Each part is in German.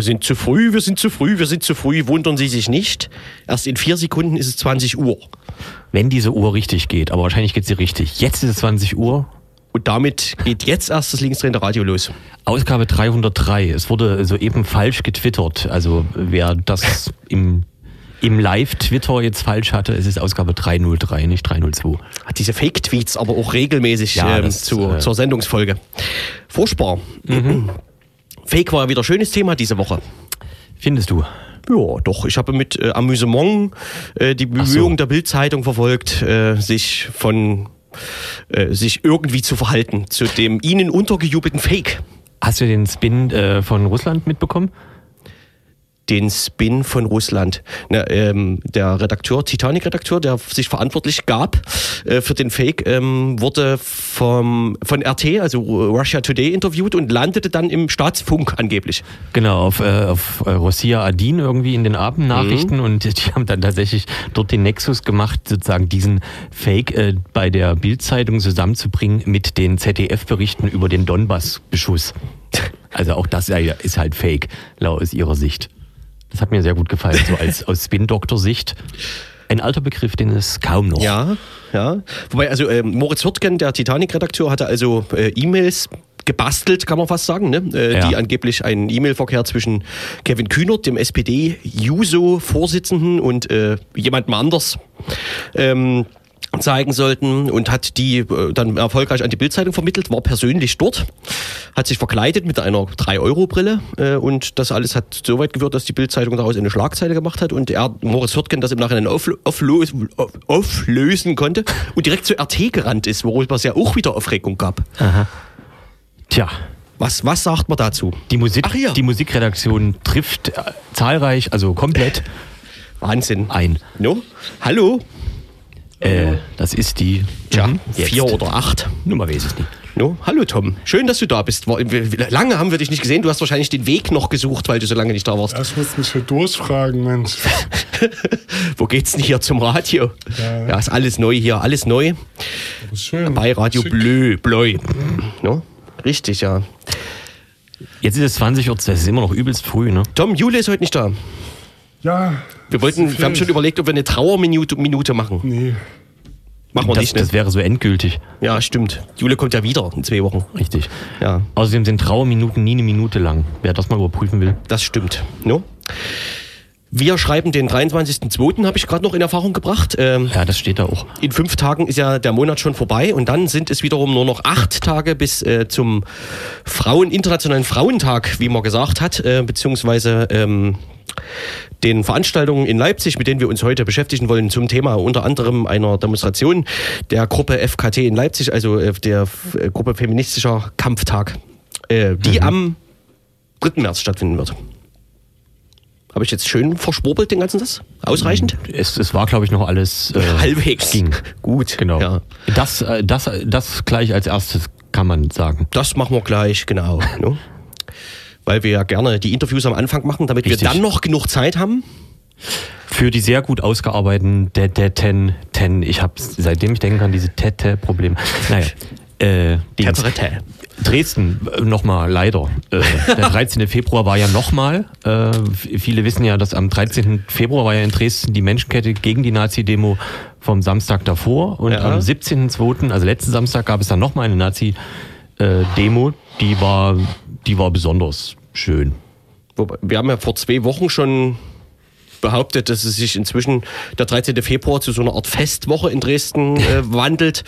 Wir sind zu früh, wir sind zu früh, wir sind zu früh. Wundern Sie sich nicht. Erst in vier Sekunden ist es 20 Uhr. Wenn diese Uhr richtig geht, aber wahrscheinlich geht sie richtig. Jetzt ist es 20 Uhr. Und damit geht jetzt erst das linksdrehende Radio los. Ausgabe 303. Es wurde soeben falsch getwittert. Also wer das im, im Live-Twitter jetzt falsch hatte, es ist Ausgabe 303, nicht 302. Hat diese Fake-Tweets aber auch regelmäßig Ja, ähm, das, zu, äh, zur Sendungsfolge. Furchtbar. Fake war ja wieder ein schönes Thema diese Woche. Findest du? Ja, doch. Ich habe mit äh, Amüsement äh, die so. Bemühungen der Bildzeitung verfolgt, äh, sich von äh, sich irgendwie zu verhalten zu dem ihnen untergejubelten Fake. Hast du den Spin äh, von Russland mitbekommen? Den Spin von Russland. Na, ähm, der Redakteur, Titanic-Redakteur, der sich verantwortlich gab äh, für den Fake, ähm, wurde vom, von RT, also Russia Today, interviewt und landete dann im Staatsfunk angeblich. Genau, auf, äh, auf äh, Rosia Adin irgendwie in den Abendnachrichten und die haben dann tatsächlich dort den Nexus gemacht, sozusagen diesen Fake äh, bei der Bildzeitung zusammenzubringen mit den ZDF-Berichten über den Donbass-Beschuss. Also auch das äh, ist halt Fake, laut aus ihrer Sicht. Das hat mir sehr gut gefallen, so als aus Spin-Doktor-Sicht. Ein alter Begriff, den es kaum noch. Ja, ja. Wobei, also ähm, Moritz Hürtgen, der Titanic-Redakteur, hatte also äh, E-Mails gebastelt, kann man fast sagen, ne? äh, Ja. die angeblich einen E-Mail-Verkehr zwischen Kevin Kühnert, dem SPD-Juso-Vorsitzenden und äh, jemandem anders ähm, zeigen sollten und hat die äh, dann erfolgreich an die Bildzeitung vermittelt, war persönlich dort, hat sich verkleidet mit einer 3-Euro-Brille äh, und das alles hat so weit gewirkt, dass die Bildzeitung daraus eine Schlagzeile gemacht hat und er, Moritz Hürtgen, das im Nachhinein auflö auflös auf- auflösen konnte und direkt zu RT gerannt ist, worüber es ja auch wieder Aufregung gab. Tja, Was, was sagt man dazu? die, Musik, Ach ja. die Musikredaktion trifft äh, zahlreich, also komplett Wahnsinn. ein. No? Hallo? Äh, das ist die Tja, Mhm, vier oder acht. Nummer weiß ich nicht. No? Hallo Tom, schön, dass du da bist. Lange haben wir dich nicht gesehen. Du hast wahrscheinlich den Weg noch gesucht, weil du so lange nicht da warst. Ja, ich muss mich hier durchfragen, Mensch. Wo geht's denn hier zum Radio? Ja. Ja, ist alles neu hier, alles neu. Schön. Bei Radio Schick. Bleu, Bleu. No? Richtig, ja. Jetzt ist es 20 Uhr, das ist immer noch übelst früh, ne? Tom, Jule ist heute nicht da. Ja. Wir, wollten, wir haben schon überlegt, ob wir eine Trauerminute Minute machen. Nee. Machen wir Das, nicht, ne? das wäre so endgültig. Ja, stimmt. Jule kommt ja wieder in zwei Wochen. Richtig. Ja, Außerdem sind Trauerminuten nie eine Minute lang. Wer das mal überprüfen will. das stimmt. No? Wir schreiben den 23.02., habe ich gerade noch in Erfahrung gebracht. Ähm, Ja, das steht da auch. in fünf Tagen ist ja der Monat schon vorbei und dann sind es wiederum nur noch acht Tage bis äh, zum Frauen Internationalen Frauentag, wie man gesagt hat, äh, beziehungsweise ähm, den Veranstaltungen in Leipzig, mit denen wir uns heute beschäftigen wollen, zum Thema unter anderem einer Demonstration der Gruppe FKT in Leipzig, also äh, der äh, Gruppe Feministischer Kampftag, äh, die am 3. März stattfinden wird. Habe ich jetzt schön verschwurbelt den ganzen das? Ausreichend? Es, es war, glaube ich, noch alles äh, Halbwegs. ging. Gut. Genau. Ja. Das, äh, das, das gleich als erstes kann man sagen. Das machen wir gleich, genau. Weil wir ja gerne die Interviews am Anfang machen, damit Richtig. wir dann noch genug Zeit haben. Für die sehr gut ausgearbeiteten ten, ten, ich habe seitdem ich denken kann, diese Tete-Probleme. Naja, äh. Dresden äh, nochmal leider. Äh, der 13. Februar war ja nochmal. Äh, viele wissen ja, dass am 13. Februar war ja in Dresden die Menschenkette gegen die Nazi-Demo vom Samstag davor. Und Ja. am 17.2., also letzten Samstag, gab es dann nochmal eine Nazi-Demo. Die war, die war besonders schön. Wobei, wir haben ja vor zwei Wochen schon behauptet, dass es sich inzwischen der 13. Februar zu so einer Art Festwoche in Dresden äh, wandelt.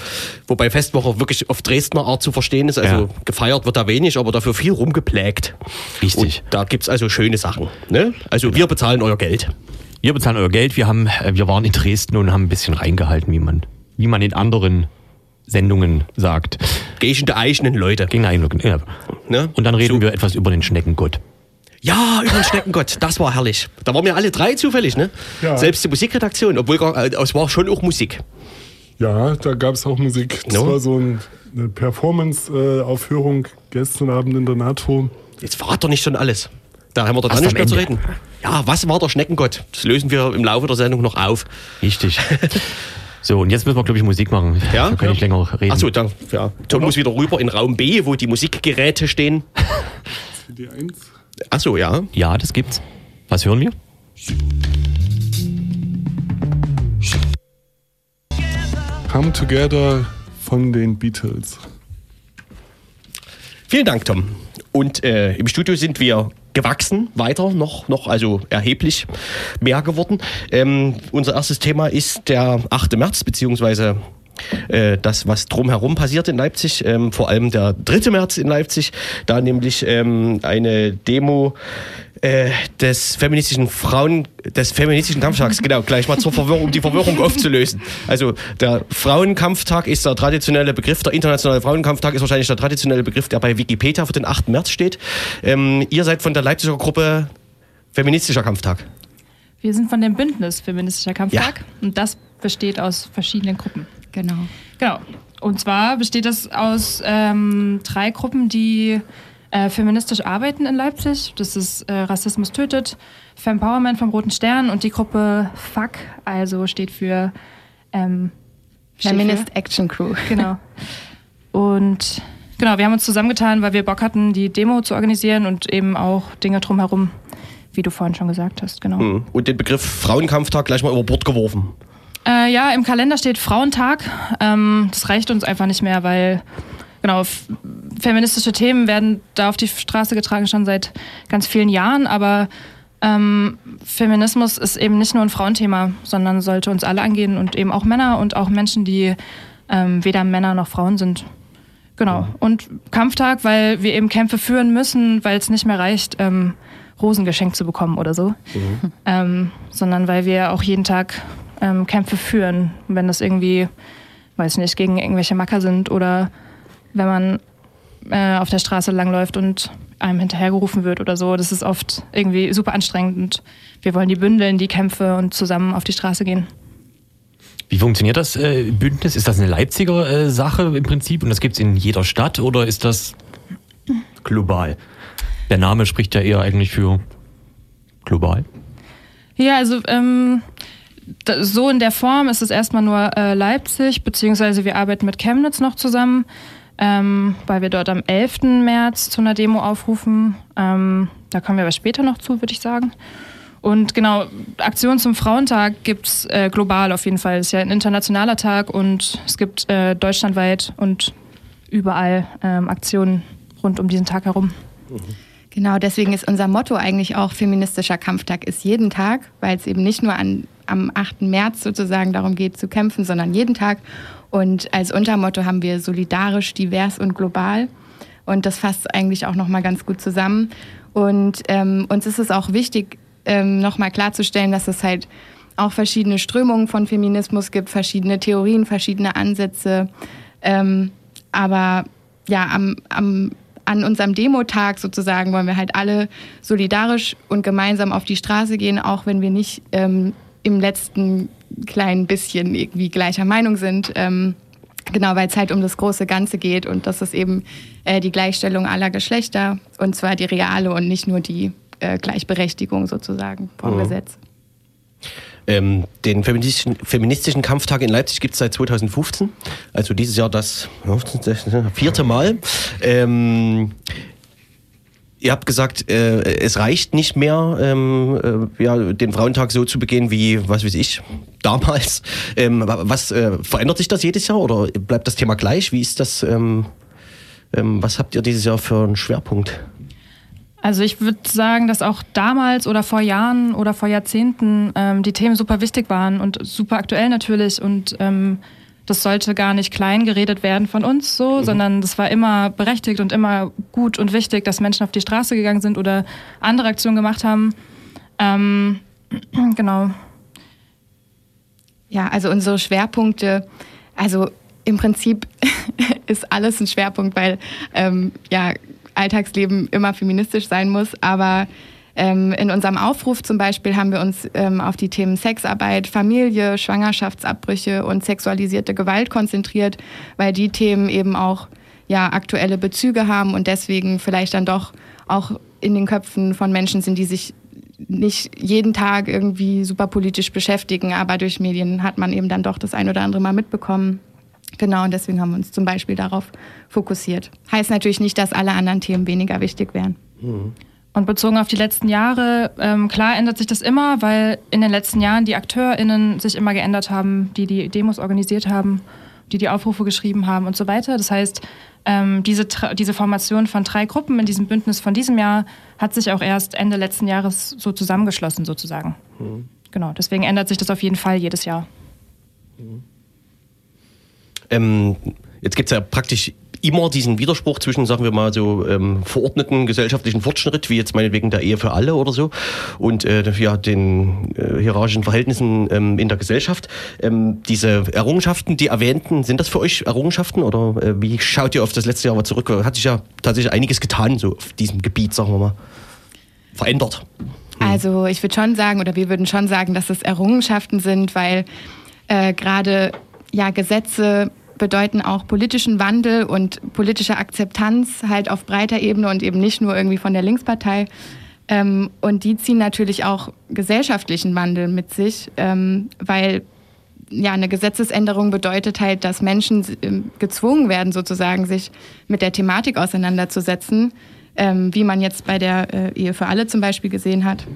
Wobei Festwoche wirklich auf Dresdner Art zu verstehen ist. Also Ja. gefeiert wird da wenig, aber dafür viel rumgeplägt. Richtig. Und da gibt's also schöne Sachen. Ne? Also wir bezahlen euer Geld. Wir bezahlen euer Geld. Wir, haben, äh, wir waren in Dresden und haben ein bisschen reingehalten, wie man, wie man in anderen Sendungen sagt. Gehende eigenen Leute. Gegen Eindruck. Ja. Ne? Und dann reden So. wir etwas über den Schneckengott. Ja, über den Schneckengott, das war herrlich. Da waren wir alle drei zufällig, ne? Ja. Selbst die Musikredaktion, obwohl gar, äh, es war schon auch Musik. Ja, da gab es auch Musik. Das No? war so ein, eine Performance-Aufführung gestern Abend in der NATO. Jetzt verrat doch nicht schon alles. Da haben wir doch dann nicht mehr zu reden. Ja, was war der Schneckengott? Das lösen wir im Laufe der Sendung noch auf. Richtig. So, und jetzt müssen wir, glaube ich, Musik machen. Ja? Wir können nicht länger reden. Achso, dann, ja. Tom muss wieder rüber in Raum B, wo die Musikgeräte stehen. CD1. Ach so, ja. Ja, das gibt's. Was hören wir? Come Together von den Beatles. Vielen Dank, Tom. Und äh, im Studio sind wir gewachsen, weiter noch, noch also erheblich mehr geworden. Ähm, unser erstes Thema ist der 8. März, beziehungsweise äh, das, was drumherum passiert in Leipzig, ähm, vor allem der 3. März in Leipzig, da nämlich ähm, eine Demo äh, des feministischen Frauen, des feministischen Kampftags, genau, gleich mal zur Verwirrung, um die Verwirrung aufzulösen. Also der Frauenkampftag ist der traditionelle Begriff, der internationale Frauenkampftag ist wahrscheinlich der traditionelle Begriff, der bei Wikipedia für den 8. März steht. Ähm, ihr seid von der Leipziger Gruppe Feministischer Kampftag. Wir sind von dem Bündnis Feministischer Kampftag ja. und das besteht aus verschiedenen Gruppen. Genau. Genau. Und zwar besteht das aus ähm, drei Gruppen, die äh, feministisch arbeiten in Leipzig. Das ist äh, Rassismus tötet, Fempowerment vom Roten Stern und die Gruppe FAC, also steht für ähm, Feminist für, Action Crew. Genau. Und genau, wir haben uns zusammengetan, weil wir Bock hatten, die Demo zu organisieren und eben auch Dinge drumherum, wie du vorhin schon gesagt hast. Genau. Mhm. Und den Begriff Frauenkampftag gleich mal über Bord geworfen. Äh, ja, im Kalender steht Frauentag. Ähm, das reicht uns einfach nicht mehr, weil genau, feministische Themen werden da auf die Straße getragen schon seit ganz vielen Jahren, aber ähm, Feminismus ist eben nicht nur ein Frauenthema, sondern sollte uns alle angehen und eben auch Männer und auch Menschen, die ähm, weder Männer noch Frauen sind. Genau. Und Kampftag, weil wir eben Kämpfe führen müssen, weil es nicht mehr reicht, ähm, Rosen geschenkt zu bekommen oder so, mhm. ähm, sondern weil wir auch jeden Tag ähm, Kämpfe führen, wenn das irgendwie, weiß nicht, gegen irgendwelche Macker sind oder wenn man äh, auf der Straße langläuft und einem hinterhergerufen wird oder so. Das ist oft irgendwie super anstrengend und wir wollen die bündeln, die Kämpfe und zusammen auf die Straße gehen. Wie funktioniert das äh, Bündnis? Ist das eine Leipziger äh, Sache im Prinzip und das gibt es in jeder Stadt oder ist das global? Der Name spricht ja eher eigentlich für global. Ja, also ähm, so in der Form ist es erstmal nur äh, Leipzig, beziehungsweise wir arbeiten mit Chemnitz noch zusammen ähm, weil wir dort am 11. März zu einer Demo aufrufen. Ähm, da kommen wir aber später noch zu, würde ich sagen. Und genau, Aktion zum Frauentag gibt es äh, global auf jeden Fall. Es ist ja ein internationaler Tag und es gibt äh, deutschlandweit und überall ähm, Aktionen rund um diesen Tag herum. Genau, deswegen ist unser Motto eigentlich auch feministischer Kampftag ist jeden Tag, weil es eben nicht nur an, am 8. März sozusagen darum geht zu kämpfen, sondern jeden Tag. Und als Untermotto haben wir solidarisch, divers und global. Und das fasst eigentlich auch nochmal ganz gut zusammen. Und ähm, uns ist es auch wichtig, ähm, nochmal klarzustellen, dass es halt auch verschiedene Strömungen von Feminismus gibt, verschiedene Theorien, verschiedene Ansätze. Ähm, aber ja, am, am, an unserem Demotag sozusagen wollen wir halt alle solidarisch und gemeinsam auf die Straße gehen, auch wenn wir nicht ähm, im letzten kleinen bisschen irgendwie gleicher Meinung sind. Ähm, genau, weil es halt um das große Ganze geht und das ist eben äh, die Gleichstellung aller Geschlechter und zwar die reale und nicht nur die äh, Gleichberechtigung sozusagen vom mhm. Gesetz. Ähm, den feministischen, feministischen, Kampftag in Leipzig gibt es seit 2015, also dieses Jahr das vierte Mal. Ähm, Ihr habt gesagt, äh, es reicht nicht mehr, ähm, äh, ja, den Frauentag so zu begehen wie, was weiß ich, damals. Ähm, was äh, verändert sich das jedes Jahr oder bleibt das Thema gleich? Wie ist das? Ähm, ähm was habt ihr dieses Jahr für einen Schwerpunkt? Also ich würde sagen, dass auch damals oder vor Jahren oder vor Jahrzehnten ähm, die Themen super wichtig waren und super aktuell natürlich und ähm, das sollte gar nicht klein geredet werden von uns so, mhm. sondern das war immer berechtigt und immer gut und wichtig, dass Menschen auf die Straße gegangen sind oder andere Aktionen gemacht haben. Ähm, genau. Ja, also unsere Schwerpunkte, also im Prinzip ist alles ein Schwerpunkt, weil ähm, ja Alltagsleben immer feministisch sein muss, aber ähm, in unserem Aufruf zum Beispiel haben wir uns ähm, auf die Themen Sexarbeit, Familie, Schwangerschaftsabbrüche und sexualisierte Gewalt konzentriert, weil die Themen eben auch ja, aktuelle Bezüge haben und deswegen vielleicht dann doch auch in den Köpfen von Menschen sind, die sich nicht jeden Tag irgendwie super politisch beschäftigen, aber durch Medien hat man eben dann doch das ein oder andere Mal mitbekommen. Genau, und deswegen haben wir uns zum Beispiel darauf fokussiert. Heißt natürlich nicht, dass alle anderen Themen weniger wichtig wären. Mhm. Und bezogen auf die letzten Jahre, ähm, klar ändert sich das immer, weil in den letzten Jahren die AkteurInnen sich immer geändert haben, die die Demos organisiert haben, die die Aufrufe geschrieben haben und so weiter. Das heißt, ähm, diese, diese Formation von drei Gruppen in diesem Bündnis von diesem Jahr hat sich auch erst Ende letzten Jahres so zusammengeschlossen, sozusagen. Mhm. Genau, deswegen ändert sich das auf jeden Fall jedes Jahr. Mhm. Ähm, jetzt gibt es ja praktisch immer diesen Widerspruch zwischen, sagen wir mal, so ähm, verordneten gesellschaftlichen Fortschritt, wie jetzt meinetwegen der Ehe für alle oder so, und äh, ja, den äh, hierarchischen Verhältnissen ähm, in der Gesellschaft. Ähm, diese Errungenschaften, die erwähnten, sind das für euch Errungenschaften oder äh, wie schaut ihr auf das letzte Jahr mal zurück? Hat sich ja tatsächlich einiges getan, so auf diesem Gebiet, sagen wir mal, verändert. Hm. Also ich würde schon sagen, oder wir würden schon sagen, dass es Errungenschaften sind, weil äh, gerade ja Gesetze bedeuten auch politischen Wandel und politische Akzeptanz halt auf breiter Ebene und eben nicht nur irgendwie von der Linkspartei. Ähm, und die ziehen natürlich auch gesellschaftlichen Wandel mit sich, ähm, weil ja, eine Gesetzesänderung bedeutet halt, dass Menschen ähm, gezwungen werden, sozusagen sich mit der Thematik auseinanderzusetzen, ähm, wie man jetzt bei der äh, Ehe für alle zum Beispiel gesehen hat.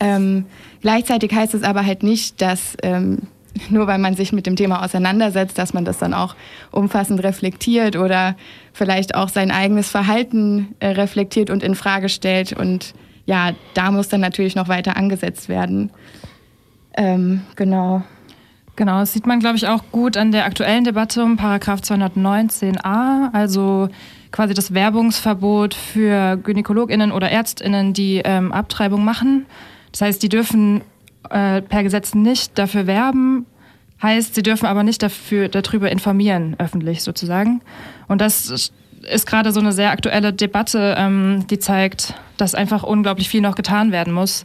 Ähm, gleichzeitig heißt es aber halt nicht, dass ähm, nur weil man sich mit dem Thema auseinandersetzt, dass man das dann auch umfassend reflektiert oder vielleicht auch sein eigenes Verhalten äh, reflektiert und in Frage stellt. Und ja, da muss dann natürlich noch weiter angesetzt werden. Ähm, genau. Genau, das sieht man, glaube ich, auch gut an der aktuellen Debatte um Paragraph 219a, also quasi das Werbungsverbot für GynäkologInnen oder ÄrztInnen, die ähm, Abtreibung machen. Das heißt, die dürfen äh, per Gesetz nicht dafür werben, heißt, sie dürfen aber nicht dafür, darüber informieren, öffentlich sozusagen. Und das ist gerade so eine sehr aktuelle Debatte, ähm, die zeigt, dass einfach unglaublich viel noch getan werden muss.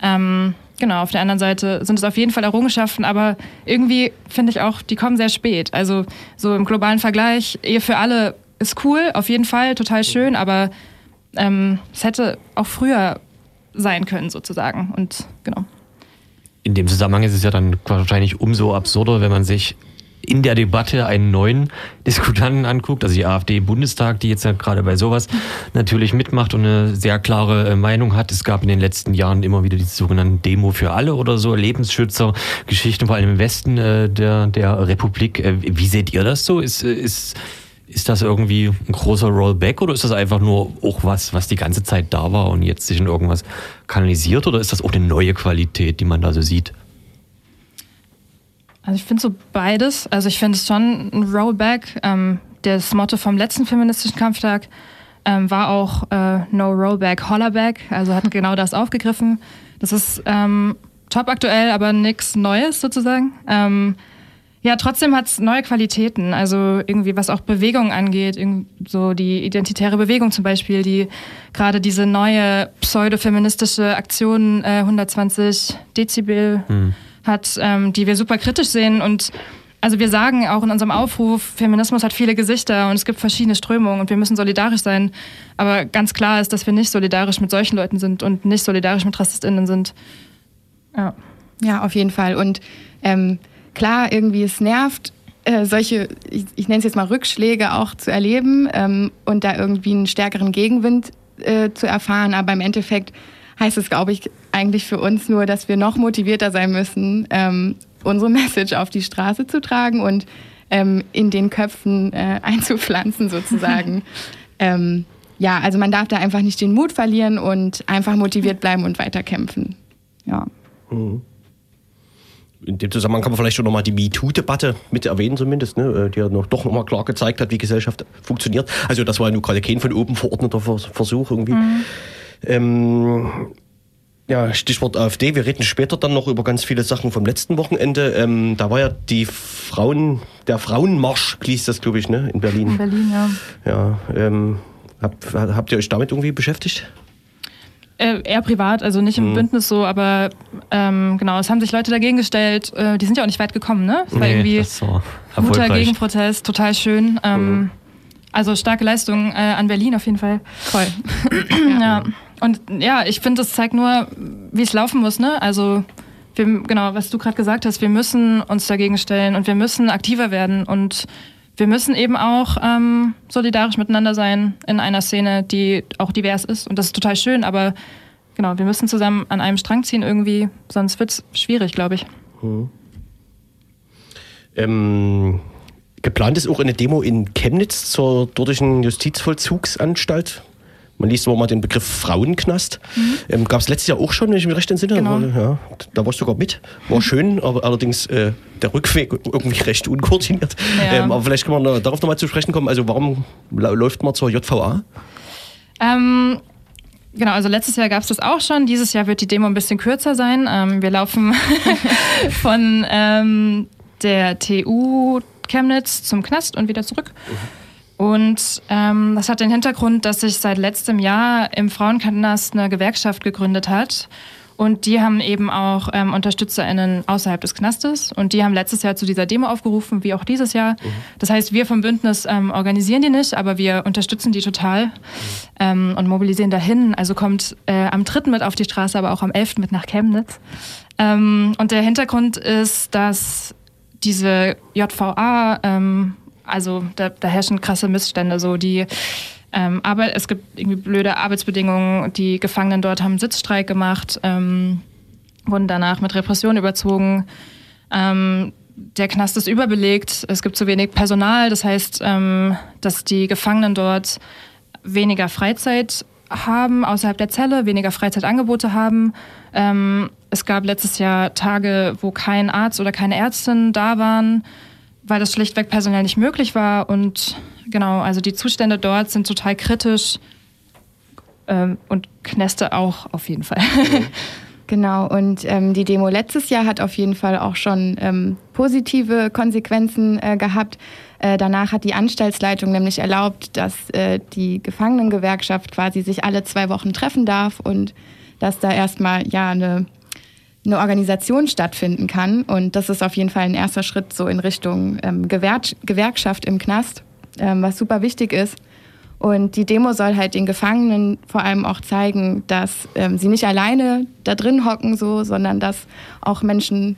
Ähm, genau, auf der anderen Seite sind es auf jeden Fall Errungenschaften, aber irgendwie finde ich auch, die kommen sehr spät. Also so im globalen Vergleich, Ehe für alle ist cool, auf jeden Fall, total schön, aber ähm, es hätte auch früher sein können sozusagen. Und genau in dem Zusammenhang ist es ja dann wahrscheinlich umso absurder, wenn man sich in der Debatte einen neuen Diskutanten anguckt, also die AfD Bundestag, die jetzt ja gerade bei sowas natürlich mitmacht und eine sehr klare äh, Meinung hat. Es gab in den letzten Jahren immer wieder die sogenannten Demo für alle oder so, Lebensschützer, Geschichten vor allem im Westen äh, der, der Republik. Äh, wie seht ihr das so? Ist, ist ist das irgendwie ein großer Rollback oder ist das einfach nur auch was, was die ganze Zeit da war und jetzt sich in irgendwas kanalisiert oder ist das auch eine neue Qualität, die man da so sieht? Also ich finde so beides. Also ich finde es schon ein Rollback. Ähm, das Motto vom letzten feministischen Kampftag ähm, war auch äh, No Rollback, Hollerback. Also hat genau das aufgegriffen. Das ist ähm, top aktuell, aber nichts Neues sozusagen. Ähm, ja, trotzdem hat es neue Qualitäten. Also irgendwie, was auch Bewegung angeht, so die identitäre Bewegung zum Beispiel, die gerade diese neue pseudo-feministische Aktion äh, 120 Dezibel hm. hat, ähm, die wir super kritisch sehen. Und also wir sagen auch in unserem Aufruf, Feminismus hat viele Gesichter und es gibt verschiedene Strömungen und wir müssen solidarisch sein. Aber ganz klar ist, dass wir nicht solidarisch mit solchen Leuten sind und nicht solidarisch mit RassistInnen sind. Ja, ja auf jeden Fall. Und ähm, klar, irgendwie es nervt, äh, solche, ich, ich nenne es jetzt mal Rückschläge auch zu erleben ähm, und da irgendwie einen stärkeren Gegenwind äh, zu erfahren. Aber im Endeffekt heißt es, glaube ich, eigentlich für uns nur, dass wir noch motivierter sein müssen, ähm, unsere Message auf die Straße zu tragen und ähm, in den Köpfen äh, einzupflanzen sozusagen. ähm, ja, also man darf da einfach nicht den Mut verlieren und einfach motiviert bleiben und weiterkämpfen. Ja. Mhm in dem Zusammenhang kann man vielleicht schon nochmal die MeToo-Debatte mit erwähnen zumindest, ne, äh, die ja noch, doch nochmal klar gezeigt hat, wie Gesellschaft funktioniert. Also das war ja nur gerade kein von oben verordneter Versuch irgendwie. Mhm. Ähm, ja, Stichwort AfD. Wir reden später dann noch über ganz viele Sachen vom letzten Wochenende. Ähm, da war ja die Frauen, der Frauenmarsch, hieß das, glaube ich, ne, in Berlin. In Berlin, ja. Ja, ähm, habt, habt ihr euch damit irgendwie beschäftigt? Äh, eher privat, also nicht im mhm. Bündnis so, aber ähm, genau, es haben sich Leute dagegen gestellt. Äh, die sind ja auch nicht weit gekommen, ne? Es war nee, irgendwie so guter Gegenprotest, total schön. Ähm, mhm. Also starke Leistung äh, an Berlin auf jeden Fall. Voll. ja. Und ja, ich finde, das zeigt nur, wie es laufen muss, ne? Also wir, genau, was du gerade gesagt hast, wir müssen uns dagegen stellen und wir müssen aktiver werden und wir müssen eben auch ähm, solidarisch miteinander sein in einer Szene, die auch divers ist. Und das ist total schön, aber genau, wir müssen zusammen an einem Strang ziehen irgendwie, sonst wird es schwierig, glaube ich. Mhm. Ähm, geplant ist auch eine Demo in Chemnitz zur dortigen Justizvollzugsanstalt. Man liest immer mal den Begriff Frauenknast. Mhm. Ähm, Gab es letztes Jahr auch schon, wenn ich mich recht entsinne. Genau. War, ja, da warst du sogar mit. War mhm. schön, aber allerdings äh, der Rückweg irgendwie recht unkoordiniert. Ja. Ähm, aber vielleicht kann man darauf nochmal zu sprechen kommen. Also warum läuft man zur JVA? Ähm, Genau, also letztes Jahr gab es das auch schon. Dieses Jahr wird die Demo ein bisschen kürzer sein. Ähm, wir laufen von ähm, der TU Chemnitz zum Knast und wieder zurück. Und ähm, das hat den Hintergrund, dass sich seit letztem Jahr im Frauenknast eine Gewerkschaft gegründet hat. Und die haben eben auch ähm, UnterstützerInnen außerhalb des Knastes. Und die haben letztes Jahr zu dieser Demo aufgerufen, wie auch dieses Jahr. Mhm. Das heißt, wir vom Bündnis ähm, organisieren die nicht, aber wir unterstützen die total ähm, und mobilisieren dahin. Also kommt äh, am 3. mit auf die Straße, aber auch am 11. mit nach Chemnitz. Ähm, und der Hintergrund ist, dass diese JVA, ähm, also da, da, herrschen krasse Missstände, so die ähm, aber es gibt irgendwie blöde Arbeitsbedingungen. Die Gefangenen dort haben Sitzstreik gemacht, ähm, wurden danach mit Repression überzogen. Ähm, der Knast ist überbelegt. Es gibt zu wenig Personal. Das heißt, ähm, dass die Gefangenen dort weniger Freizeit haben außerhalb der Zelle, weniger Freizeitangebote haben. Ähm, es gab letztes Jahr Tage, wo kein Arzt oder keine Ärztin da waren, weil das schlichtweg personell nicht möglich war. Und genau, also die Zustände dort sind total kritisch ähm, und Kneste auch auf jeden Fall. Genau, und ähm, die Demo letztes Jahr hat auf jeden Fall auch schon ähm, positive Konsequenzen äh, gehabt. Äh, danach hat die Anstaltsleitung nämlich erlaubt, dass äh, die Gefangenengewerkschaft quasi sich alle zwei Wochen treffen darf und dass da erstmal ja eine, eine Organisation stattfinden kann. Und das ist auf jeden Fall ein erster Schritt so in Richtung ähm, Gewerkschaft im Knast, ähm, was super wichtig ist. Und die Demo soll halt den Gefangenen vor allem auch zeigen, dass ähm, sie nicht alleine da drin hocken, so, sondern dass auch Menschen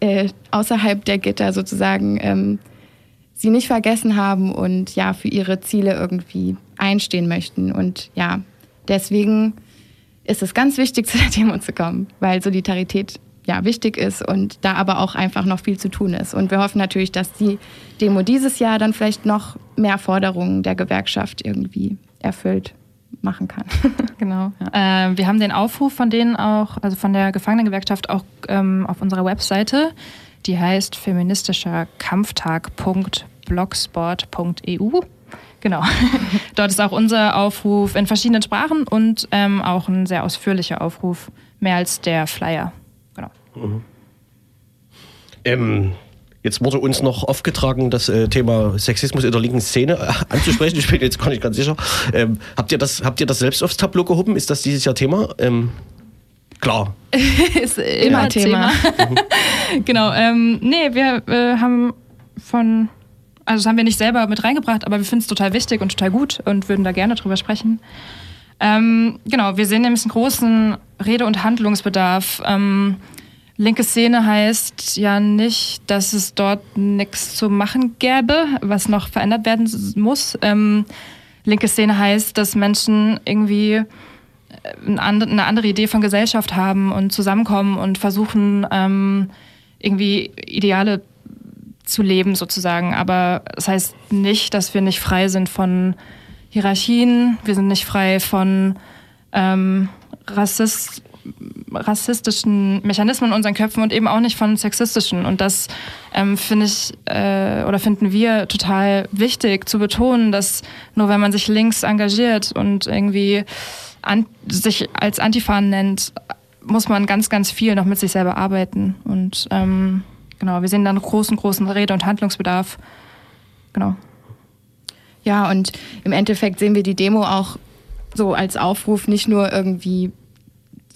äh, außerhalb der Gitter sozusagen ähm, sie nicht vergessen haben und ja für ihre Ziele irgendwie einstehen möchten. Und ja, deswegen ist es ganz wichtig, zu der Demo zu kommen, weil Solidarität ja, wichtig ist und da aber auch einfach noch viel zu tun ist. Und wir hoffen natürlich, dass die Demo dieses Jahr dann vielleicht noch mehr Forderungen der Gewerkschaft irgendwie erfüllt machen kann. genau. Ja. Äh, wir haben den Aufruf von denen auch, also von der Gefangenengewerkschaft auch ähm, auf unserer Webseite. Die heißt feministischerkampftag.blogsport.eu. Genau. Dort ist auch unser Aufruf in verschiedenen Sprachen und ähm, auch ein sehr ausführlicher Aufruf, mehr als der Flyer. Mhm. Ähm, jetzt wurde uns noch aufgetragen, das äh, Thema Sexismus in der linken Szene äh, anzusprechen. Ich bin jetzt gar nicht ganz sicher. Ähm, habt, ihr das, habt ihr das selbst aufs Tableau gehoben? Ist das dieses Jahr Thema? Ähm, klar. ist immer ja, Thema. Thema. genau. Ähm, nee, wir äh, haben von, also das haben wir nicht selber mit reingebracht, aber wir finden es total wichtig und total gut und würden da gerne drüber sprechen. Ähm, genau, wir sehen nämlich einen großen Rede- und Handlungsbedarf. Ähm, Linke Szene heißt ja nicht, dass es dort nichts zu machen gäbe, was noch verändert werden muss. Ähm, linke Szene heißt, dass Menschen irgendwie äh, eine andere Idee von Gesellschaft haben und zusammenkommen und versuchen, ähm, irgendwie Ideale zu leben sozusagen. Aber das heißt nicht, dass wir nicht frei sind von Hierarchien, wir sind nicht frei von ähm, Rassist rassistischen Mechanismen in unseren Köpfen und eben auch nicht von sexistischen. Und das ähm, finde ich äh, oder finden wir total wichtig zu betonen, dass nur wenn man sich links engagiert und irgendwie an, sich als Antifan nennt, muss man ganz, ganz viel noch mit sich selber arbeiten. Und ähm, genau, wir sehen dann großen, großen Rede- und Handlungsbedarf. Genau. Ja, und im Endeffekt sehen wir die Demo auch so als Aufruf, nicht nur irgendwie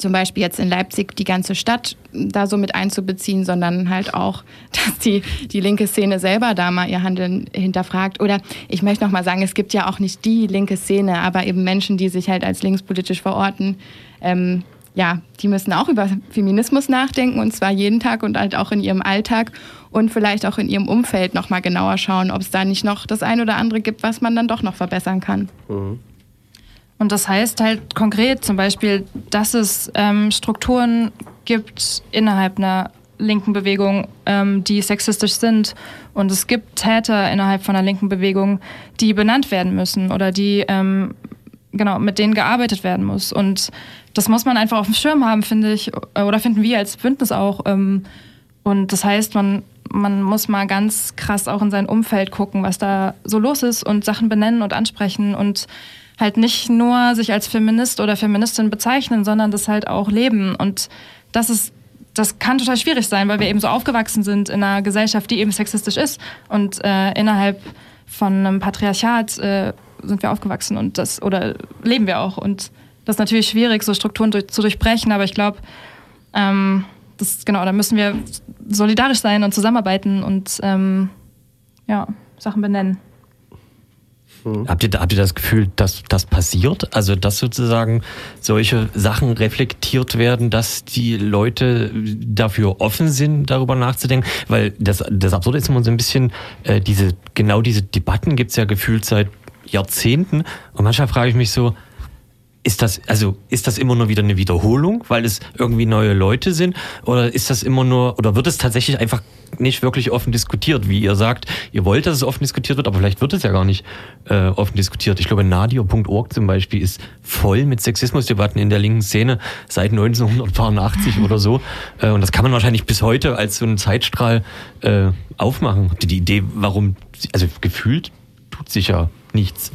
zum Beispiel jetzt in Leipzig die ganze Stadt da so mit einzubeziehen, sondern halt auch, dass die, die linke Szene selber da mal ihr Handeln hinterfragt. Oder ich möchte noch mal sagen, es gibt ja auch nicht die linke Szene, aber eben Menschen, die sich halt als linkspolitisch verorten, ähm, ja, die müssen auch über Feminismus nachdenken und zwar jeden Tag und halt auch in ihrem Alltag und vielleicht auch in ihrem Umfeld nochmal genauer schauen, ob es da nicht noch das ein oder andere gibt, was man dann doch noch verbessern kann. Mhm. Und das heißt halt konkret zum Beispiel, dass es ähm, Strukturen gibt innerhalb einer linken Bewegung, ähm, die sexistisch sind. Und es gibt Täter innerhalb von einer linken Bewegung, die benannt werden müssen oder die ähm, genau mit denen gearbeitet werden muss. Und das muss man einfach auf dem Schirm haben, finde ich, oder finden wir als Bündnis auch. Ähm, und das heißt, man, man muss mal ganz krass auch in sein Umfeld gucken, was da so los ist und Sachen benennen und ansprechen und halt nicht nur sich als Feminist oder Feministin bezeichnen, sondern das halt auch leben. Und das ist, das kann total schwierig sein, weil wir eben so aufgewachsen sind in einer Gesellschaft, die eben sexistisch ist und äh, innerhalb von einem Patriarchat äh, sind wir aufgewachsen und das oder leben wir auch und das ist natürlich schwierig, so Strukturen durch, zu durchbrechen, aber ich glaube, ähm, das genau, da müssen wir solidarisch sein und zusammenarbeiten und ähm, ja Sachen benennen. Mhm. Habt, ihr, habt ihr das Gefühl, dass das passiert? Also, dass sozusagen solche Sachen reflektiert werden, dass die Leute dafür offen sind, darüber nachzudenken? Weil das, das Absurde ist immer so ein bisschen, äh, diese, genau diese Debatten gibt es ja gefühlt seit Jahrzehnten. Und manchmal frage ich mich so, ist das, also ist das immer nur wieder eine Wiederholung, weil es irgendwie neue Leute sind? Oder ist das immer nur, oder wird es tatsächlich einfach nicht wirklich offen diskutiert, wie ihr sagt, ihr wollt, dass es offen diskutiert wird, aber vielleicht wird es ja gar nicht äh, offen diskutiert. Ich glaube, nadio.org zum Beispiel ist voll mit Sexismusdebatten in der linken Szene seit 1980 oder so. Äh, und das kann man wahrscheinlich bis heute als so einen Zeitstrahl äh, aufmachen. Habt ihr die Idee, warum, also gefühlt tut sich ja nichts.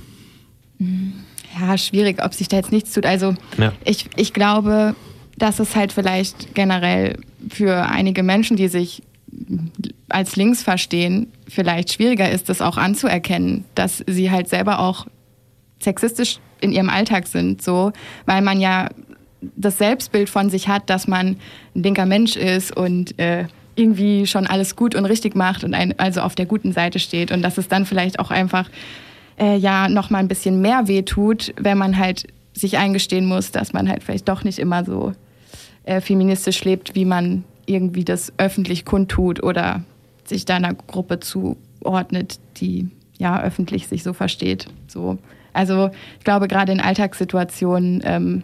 Mhm ja, schwierig, ob sich da jetzt nichts tut. Also ja. ich, ich glaube, dass es halt vielleicht generell für einige Menschen, die sich als links verstehen, vielleicht schwieriger ist, das auch anzuerkennen, dass sie halt selber auch sexistisch in ihrem Alltag sind, so, weil man ja das Selbstbild von sich hat, dass man ein linker Mensch ist und äh, irgendwie schon alles gut und richtig macht und ein, also auf der guten Seite steht und dass es dann vielleicht auch einfach äh, ja noch mal ein bisschen mehr wehtut, wenn man halt sich eingestehen muss, dass man halt vielleicht doch nicht immer so äh, feministisch lebt, wie man irgendwie das öffentlich kundtut oder sich da einer Gruppe zuordnet, die ja öffentlich sich so versteht. So. Also ich glaube, gerade in Alltagssituationen ähm,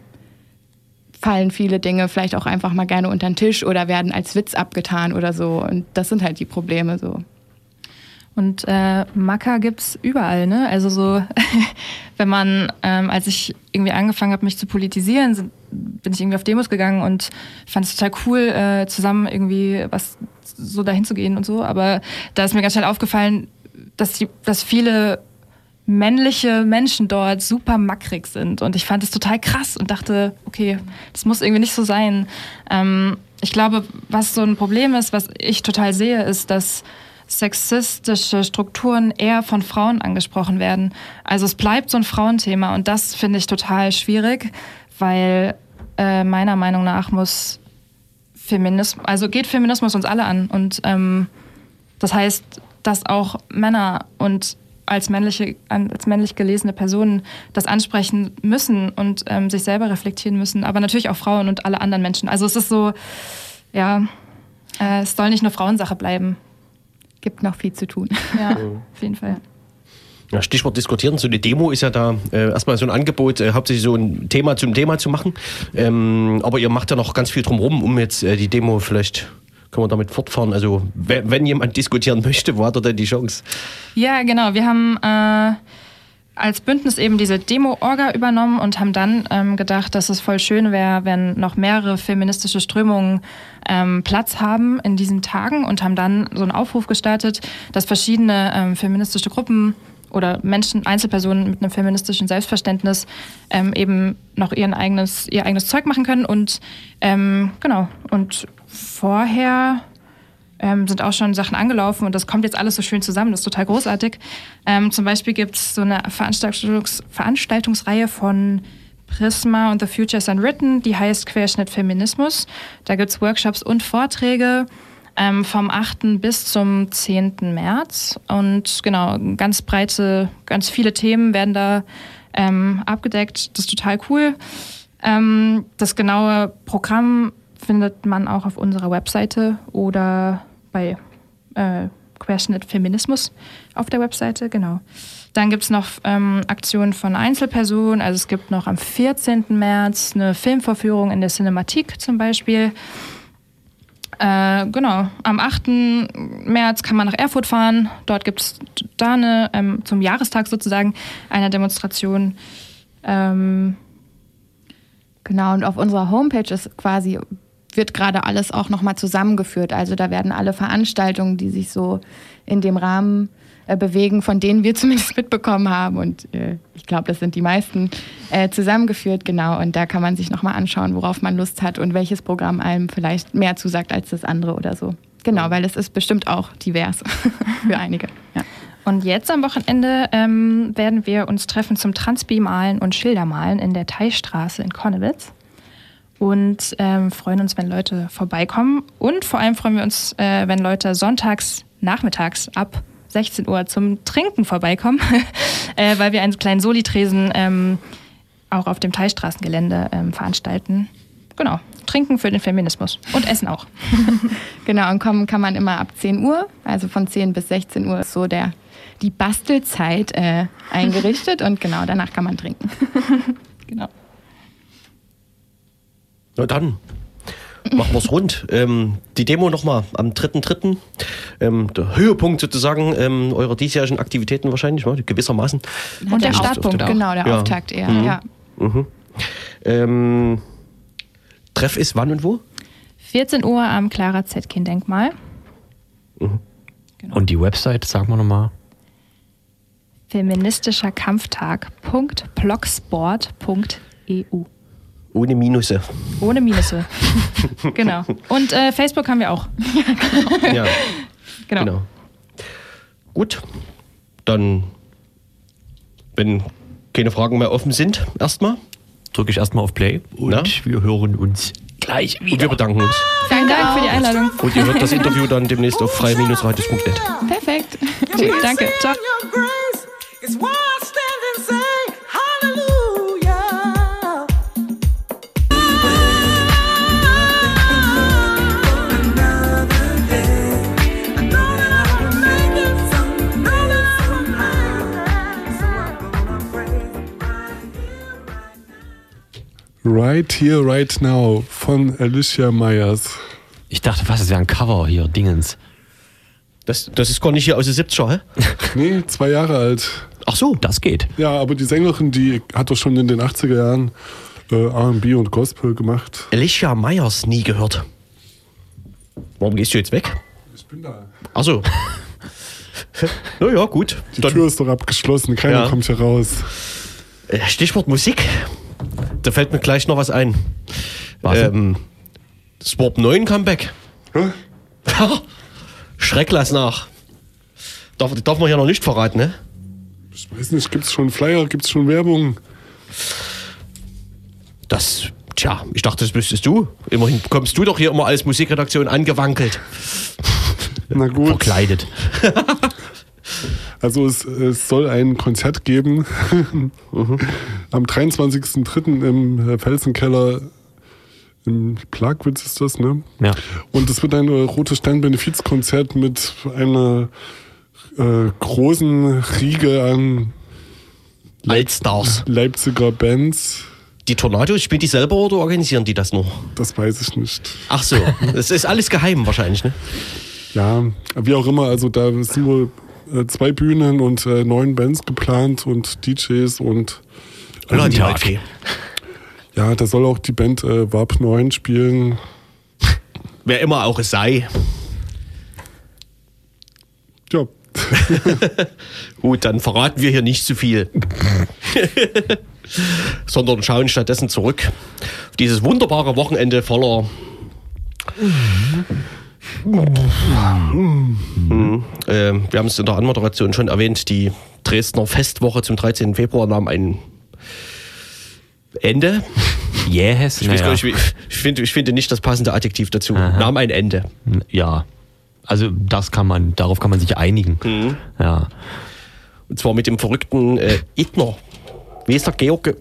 fallen viele Dinge vielleicht auch einfach mal gerne unter den Tisch oder werden als Witz abgetan oder so. Und das sind halt die Probleme so. Und äh, Macker gibt's überall, ne? Also so, wenn man, ähm, als ich irgendwie angefangen habe, mich zu politisieren, sind, bin ich irgendwie auf Demos gegangen und fand es total cool, äh, zusammen irgendwie was so dahin zu gehen und so. Aber da ist mir ganz schnell aufgefallen, dass die, dass viele männliche Menschen dort super mackrig sind. Und ich fand es total krass und dachte, okay, das muss irgendwie nicht so sein. Ähm, ich glaube, was so ein Problem ist, was ich total sehe, ist, dass sexistische Strukturen eher von Frauen angesprochen werden. Also es bleibt so ein Frauenthema und das finde ich total schwierig, weil äh, meiner Meinung nach muss Feminismus, also geht Feminismus uns alle an und ähm, das heißt, dass auch Männer und als männliche, als männlich gelesene Personen das ansprechen müssen und ähm, sich selber reflektieren müssen, aber natürlich auch Frauen und alle anderen Menschen. Also es ist so, ja, äh, es soll nicht nur Frauensache bleiben gibt noch viel zu tun. Ja, auf jeden Fall. Ja, Stichwort diskutieren. So eine Demo ist ja da äh, erstmal so ein Angebot, äh, hauptsächlich so ein Thema zum Thema zu machen. Ähm, aber ihr macht ja noch ganz viel drumherum, um jetzt äh, die Demo vielleicht können wir damit fortfahren. Also wenn, wenn jemand diskutieren möchte, wo hat er denn die Chance? Ja, genau. Wir haben äh, als Bündnis eben diese Demo-Orga übernommen und haben dann ähm, gedacht, dass es voll schön wäre, wenn noch mehrere feministische Strömungen ähm, Platz haben in diesen Tagen und haben dann so einen Aufruf gestartet, dass verschiedene ähm, feministische Gruppen oder Menschen, Einzelpersonen mit einem feministischen Selbstverständnis ähm, eben noch ihren eigenes, ihr eigenes Zeug machen können. Und ähm, genau, und vorher ähm, sind auch schon Sachen angelaufen und das kommt jetzt alles so schön zusammen, das ist total großartig. Ähm, zum Beispiel gibt es so eine Veranstaltungs Veranstaltungsreihe von Prisma und The Futures Unwritten, die heißt Querschnitt Feminismus. Da gibt es Workshops und Vorträge ähm, vom 8. bis zum 10. März. Und genau, ganz breite, ganz viele Themen werden da ähm, abgedeckt. Das ist total cool. Ähm, das genaue Programm findet man auch auf unserer Webseite oder bei äh, Querschnitt Feminismus auf der Webseite, genau. Dann gibt es noch ähm, Aktionen von Einzelpersonen. Also es gibt noch am 14. März eine Filmvorführung in der Cinematik zum Beispiel. Äh, genau, am 8. März kann man nach Erfurt fahren. Dort gibt es da eine, ähm, zum Jahrestag sozusagen, eine Demonstration. Ähm, Genau, und auf unserer Homepage ist quasi, wird gerade alles auch nochmal zusammengeführt. Also da werden alle Veranstaltungen, die sich so in dem Rahmen äh, bewegen, von denen wir zumindest mitbekommen haben. Und äh, ich glaube, das sind die meisten äh, zusammengeführt, genau. Und da kann man sich nochmal anschauen, worauf man Lust hat und welches Programm einem vielleicht mehr zusagt als das andere oder so. Genau, weil es ist bestimmt auch divers für einige. Ja. Und jetzt am Wochenende ähm, werden wir uns treffen zum Transbi-Malen und Schildermalen in der Teichstraße in Konnewitz. Und ähm, freuen uns, wenn Leute vorbeikommen. Und vor allem freuen wir uns, äh, wenn Leute sonntags nachmittags ab 16 Uhr zum Trinken vorbeikommen, äh, weil wir einen kleinen Solitresen ähm, auch auf dem Teichstraßengelände ähm, veranstalten. Genau, trinken für den Feminismus und essen auch. Genau, und kommen kann man immer ab 10 Uhr, also von 10 bis 16 Uhr ist so der, die Bastelzeit äh, eingerichtet und genau, danach kann man trinken. Genau. Na dann. Machen wir es rund. Ähm, die Demo nochmal am 3.3. Ähm, der Höhepunkt sozusagen ähm, eurer diesjährigen Aktivitäten wahrscheinlich, ne? gewissermaßen. Und der Startpunkt auch. Genau, der Ja. Auftakt eher, Mhm. ja. Ähm, Treff ist wann und wo? 14 Uhr am Clara Zetkin-Denkmal. Und die Website, sagen wir nochmal. Feministischer Kampftag.blogsport.eu. Ohne Minusse. Ohne Minusse. genau. Und äh, Facebook haben wir auch. ja, Genau. genau. Gut, dann, wenn keine Fragen mehr offen sind, erstmal. Drücke ich erstmal auf Play und Na? wir hören uns gleich Und wir wieder. bedanken uns. Vielen Dank für die Einladung. Und ihr hört das Interview dann demnächst auf frei-radios.net. Perfekt. Tschüss. Danke. Ciao. Right Here, Right Now von Alicia Myers. Ich dachte, was, das wäre ein Cover hier, Dingens. Das, das ist gar nicht hier aus den 70er, hä? Nee, zwei Jahre alt. Ach so. Das geht. Ja, aber die Sängerin, die hat doch schon in den 80er Jahren äh, RB und Gospel gemacht. Alicia Myers nie gehört. Warum gehst du jetzt weg? Ich bin da. Ach so. naja, gut. Die Dann, Tür ist doch abgeschlossen, keiner Ja. kommt hier raus. äh, Stichwort Musik. Da fällt mir gleich noch was ein. Was? Ähm, das Warp 9 Comeback. Hä? Schreck lass nach. Darf, darf man ja noch nicht verraten, ne? Ich weiß nicht, gibt's schon Flyer, gibt's schon Werbung? Das, tja, ich dachte, das wüsstest du. Immerhin kommst du doch hier immer als Musikredaktion angewankelt. Na gut. Verkleidet. Also es, es soll ein Konzert geben am 23.03. im äh, Felsenkeller im Plagwitz ist das, ne? Ja. Und es wird ein äh, Rote Stern Benefizkonzert mit einer äh, großen Riege an Altstars. Leipziger Bands. Die Tornados, spielen die selber oder organisieren die das nur? Das weiß ich nicht. Ach so, das ist alles geheim wahrscheinlich, ne? Ja, wie auch immer, also da sind wohl äh, zwei Bühnen und äh, neun Bands geplant und DJs und die Tag. Waldfee. ja, da soll auch die Band äh, Warp 9 spielen. Wer immer auch es sei. Ja, Gut, dann verraten wir hier nicht zu viel. Sondern schauen stattdessen zurück auf dieses wunderbare Wochenende voller. Mhm. Äh, wir haben es in der Anmoderation schon erwähnt, die Dresdner Festwoche zum 13. Februar nahm ein Ende. Yes, Ich, naja. nicht, ich, finde, ich finde nicht das passende Adjektiv dazu. Nahm ein Ende. Ja. Also das kann man, darauf kann man sich einigen. Mhm. Ja. Und zwar mit dem verrückten äh, Ittner. Wie ist der Georg?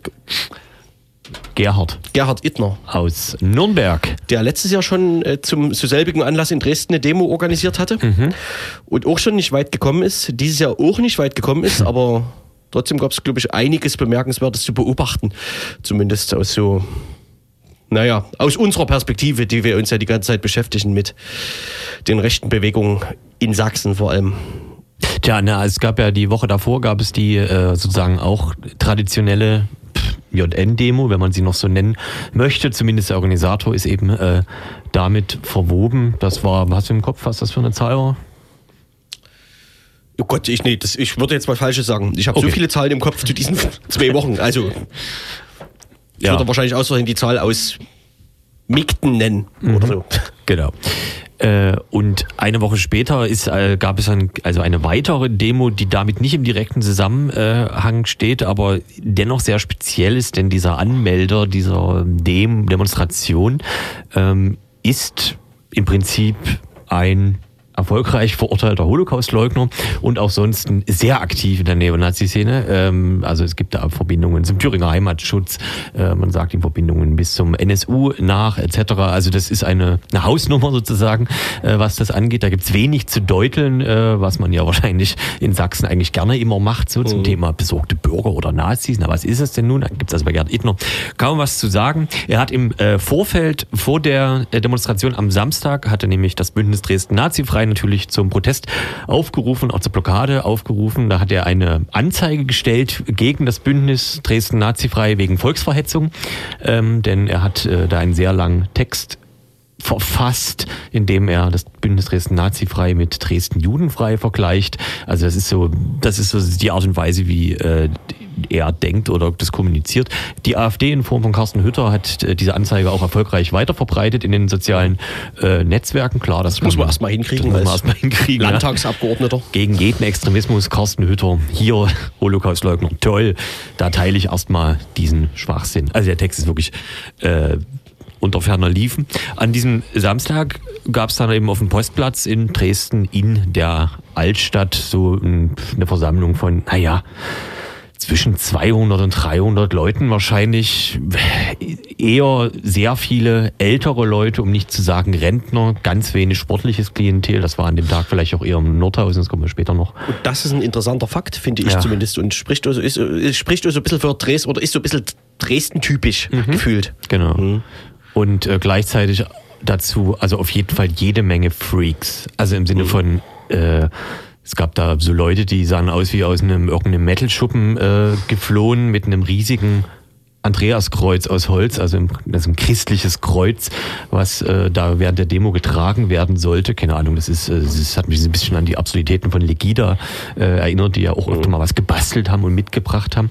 Gerhard. Gerhard Ittner, aus Nürnberg. der letztes Jahr schon äh, zum zu selbigen Anlass in Dresden eine Demo organisiert hatte. Und auch schon nicht weit gekommen ist, dieses Jahr auch nicht weit gekommen ist, aber trotzdem gab es, glaube ich, einiges Bemerkenswertes zu beobachten, zumindest aus so, naja, aus unserer Perspektive, die wir uns ja die ganze Zeit beschäftigen mit den rechten Bewegungen in Sachsen vor allem. Tja, na, es gab ja die Woche davor, gab es die äh, sozusagen auch traditionelle JN-Demo, wenn man sie noch so nennen möchte. Zumindest der Organisator ist eben äh, damit verwoben. Das war, hast du im Kopf, was das für eine Zahl war? Oh Gott, ich, nee, das, ich würde jetzt mal Falsches sagen. Ich habe Okay. so viele Zahlen im Kopf zu diesen zwei Wochen. Also, ich Ja. würde wahrscheinlich ausreichend die Zahl aus Mikten nennen oder so. Genau. Äh, und eine Woche später ist, äh, gab es dann also eine weitere Demo, die damit nicht im direkten Zusammenhang steht, aber dennoch sehr speziell ist, denn dieser Anmelder dieser Dem Demonstration ähm, ist im Prinzip ein erfolgreich verurteilter Holocaustleugner und auch sonst sehr aktiv in der Neonazi-Szene. Ähm, also es gibt da Verbindungen zum Thüringer Heimatschutz, äh, man sagt ihm Verbindungen bis zum NSU nach etc. Also das ist eine, eine Hausnummer sozusagen, äh, was das angeht. Da gibt's wenig zu deuteln, äh, was man ja wahrscheinlich in Sachsen eigentlich gerne immer macht, so zum Thema besorgte Bürger oder Nazis. Na, was ist es denn nun? Da gibt's also bei Gerd Ittner kaum was zu sagen. Er hat im äh, Vorfeld vor der äh, Demonstration am Samstag, hatte nämlich das Bündnis Dresden Nazifrei natürlich zum Protest aufgerufen, auch zur Blockade aufgerufen. Da hat er eine Anzeige gestellt gegen das Bündnis Dresden Nazifrei wegen Volksverhetzung, ähm, denn er hat äh, da einen sehr langen Text verfasst, indem er das Bündnis Dresden Nazifrei mit Dresden Judenfrei vergleicht. Also das ist so, das ist so die Art und Weise, wie äh, er denkt oder das kommuniziert. Die AfD in Form von Carsten Hütter hat äh, diese Anzeige auch erfolgreich weiterverbreitet in den sozialen äh, Netzwerken. Klar, das Muss man kann- erstmal hinkriegen Das muss man erstmal hinkriegen. ja. Landtagsabgeordneter. Gegen jeden Extremismus, Carsten Hütter, hier Holocaustleugner, toll. Da teile ich erstmal diesen Schwachsinn. Also der Text ist wirklich äh, unter ferner Liefen. An diesem Samstag gab es dann eben auf dem Postplatz in Dresden in der Altstadt so ein, eine Versammlung von, naja, zwischen 200 und 300 Leuten wahrscheinlich eher sehr viele ältere Leute, um nicht zu sagen Rentner, ganz wenig sportliches Klientel. Das war an dem Tag vielleicht auch eher im Nordhausen, das kommen wir später noch. Und das ist ein interessanter Fakt, finde ich Ja. zumindest. Und spricht also, ist, ist, spricht also ein bisschen für Dresden oder ist so ein bisschen Dresden-typisch gefühlt. Genau. Und äh, gleichzeitig dazu, also auf jeden Fall jede Menge Freaks. Also im Sinne von, äh, es gab da so Leute, die sahen aus wie aus einem irgendeinem Metal-Schuppen äh, geflohen mit einem riesigen Andreaskreuz aus Holz, also ein, christliches Kreuz, was äh, da während der Demo getragen werden sollte. Keine Ahnung, das ist, äh, das hat mich ein bisschen an die Absurditäten von Legida äh, erinnert, die ja auch öfter mal was gebastelt haben und mitgebracht haben.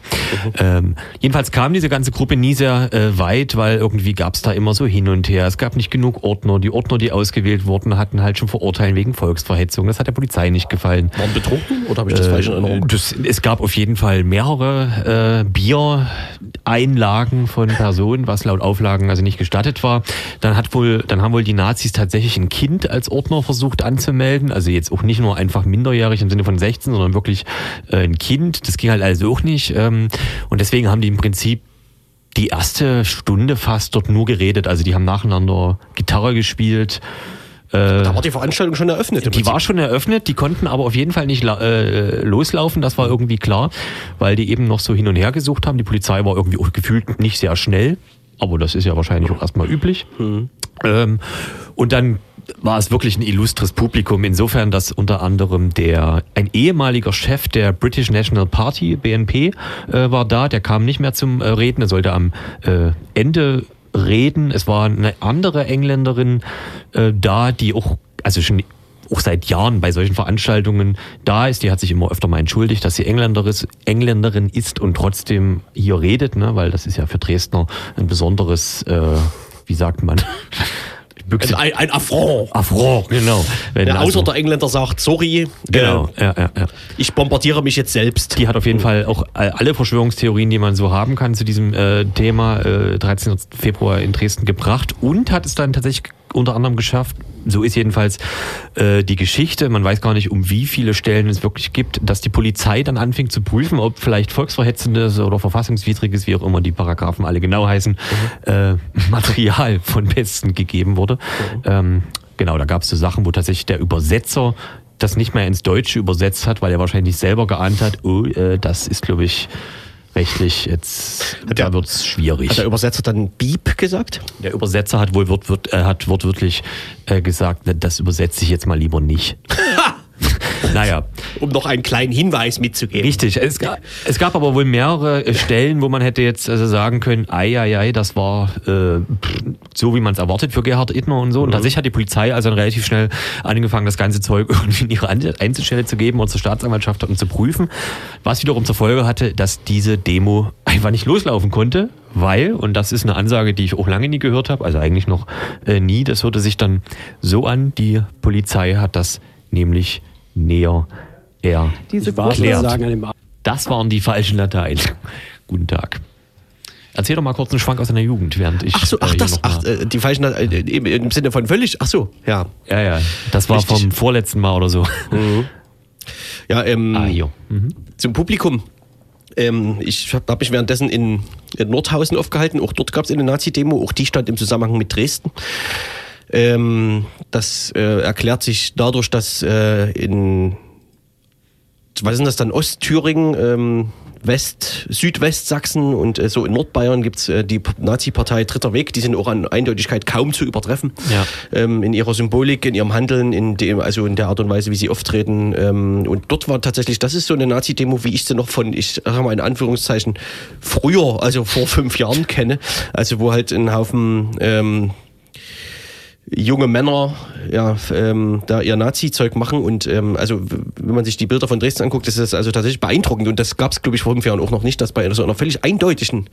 Ähm, jedenfalls kam diese ganze Gruppe nie sehr äh, weit, weil irgendwie gab es da immer so hin und her. Es gab nicht genug Ordner. Die Ordner, die ausgewählt wurden, hatten halt schon Verurteilen wegen Volksverhetzung. Das hat der Polizei nicht gefallen. Waren betrunken oder habe ich das falsch in Erinnerung? Das, es gab auf jeden Fall mehrere äh, Biereinlagen von Personen, was laut Auflagen also nicht gestattet war. Dann hat wohl, dann haben wohl die Nazis tatsächlich ein Kind als Ordner versucht anzumelden. Also jetzt auch nicht nur einfach minderjährig im Sinne von 16, sondern wirklich äh, ein Kind. Das ging halt also auch nicht. Ähm, und deswegen haben die im Prinzip die erste Stunde fast dort nur geredet. Also die haben nacheinander Gitarre gespielt. Da war die Veranstaltung schon eröffnet. Die war schon eröffnet, die konnten aber auf jeden Fall nicht äh, loslaufen, das war irgendwie klar, weil die eben noch so hin und her gesucht haben. Die Polizei war irgendwie gefühlt nicht sehr schnell, aber das ist ja wahrscheinlich auch erstmal üblich. Ähm, und dann war es wirklich ein illustres Publikum, insofern, dass unter anderem der ein ehemaliger Chef der British National Party, BNP, äh, war da, der kam nicht mehr zum äh, Reden, er sollte am äh, Ende reden. Es war eine andere Engländerin äh, da, die auch, also schon auch seit Jahren bei solchen Veranstaltungen da ist. Die hat sich immer öfter mal entschuldigt, dass sie Engländerin ist und trotzdem hier redet, ne? weil das ist ja für Dresdner ein besonderes, äh, wie sagt man? Büchse- ein, ein Affront. Affront, genau. Wenn Der also- außer der Engländer sagt, sorry, Genau, äh, ja, ja, ja. ich bombardiere mich jetzt selbst. Die hat auf jeden Fall auch äh, alle Verschwörungstheorien, die man so haben kann, zu diesem äh, Thema äh, 13. Februar in Dresden gebracht und hat es dann tatsächlich unter anderem geschafft. So ist jedenfalls äh, die Geschichte. Man weiß gar nicht, um wie viele Stellen es wirklich gibt, dass die Polizei dann anfing zu prüfen, ob vielleicht volksverhetzendes oder verfassungswidriges, wie auch immer die Paragraphen alle genau heißen, äh, Material von Besten gegeben wurde. Ähm, genau, da gab es so Sachen, wo tatsächlich der Übersetzer das nicht mehr ins Deutsche übersetzt hat, weil er wahrscheinlich selber geahnt hat, oh, äh, das ist, glaube ich, rechtlich jetzt, Hat da wird es schwierig. Hat der Übersetzer dann Beep gesagt? Der Übersetzer hat wohl wort, wort, äh, hat wortwörtlich äh, gesagt, "Na, das übersetze ich jetzt mal lieber nicht. Naja, Um noch einen kleinen Hinweis mitzugeben. richtig. Es, es gab aber wohl mehrere äh, Stellen, wo man hätte jetzt also sagen können, ei, ei, ei, das war äh, so, wie man es erwartet für Gerhard Ittner und so. Und tatsächlich hat die Polizei also relativ schnell angefangen, das ganze Zeug irgendwie in ihre Einzelstelle zu geben und zur Staatsanwaltschaft und zu prüfen. Was wiederum zur Folge hatte, dass diese Demo einfach nicht loslaufen konnte, weil, und das ist eine Ansage, die ich auch lange nie gehört habe, also eigentlich noch äh, nie, das hörte sich dann so an, die Polizei hat das nämlich näher erklärt. Das waren die falschen Latein. Guten Tag. Erzähl doch mal kurz einen Schwank aus deiner Jugend, während ich. Ach so, äh, ach hier das, ach, äh, die falschen, äh, im, Sinne von völlig, ach so, ja. Ja, ja. Das war Richtig. vom vorletzten Mal oder so. Ja, ähm, Ah, hier. Mhm. zum Publikum. Ähm, ich habe hab mich währenddessen in, in Nordhausen aufgehalten. Auch dort gab es eine Nazi-Demo. Auch die stand im Zusammenhang mit Dresden. Ähm, das äh, erklärt sich dadurch, dass äh, in was sind das dann Ostthüringen, ähm, West, Südwestsachsen und äh, so in Nordbayern gibt's äh, die Nazi-Partei Dritter Weg, die sind auch an Eindeutigkeit kaum zu übertreffen. Ja. Ähm, in ihrer Symbolik, in ihrem Handeln, in dem, also in der Art und Weise, wie sie auftreten. Ähm, und dort war tatsächlich, das ist so eine Nazi-Demo, wie ich sie noch von, ich sag mal in Anführungszeichen, früher, also vor fünf Jahren kenne. Also wo halt ein Haufen ähm, junge Männer ja, ähm, da ihr Nazi-Zeug machen und ähm, also wenn man sich die Bilder von Dresden anguckt, ist das also tatsächlich beeindruckend und das gab es glaube ich vor fünf Jahren auch noch nicht, dass bei so einer völlig eindeutigen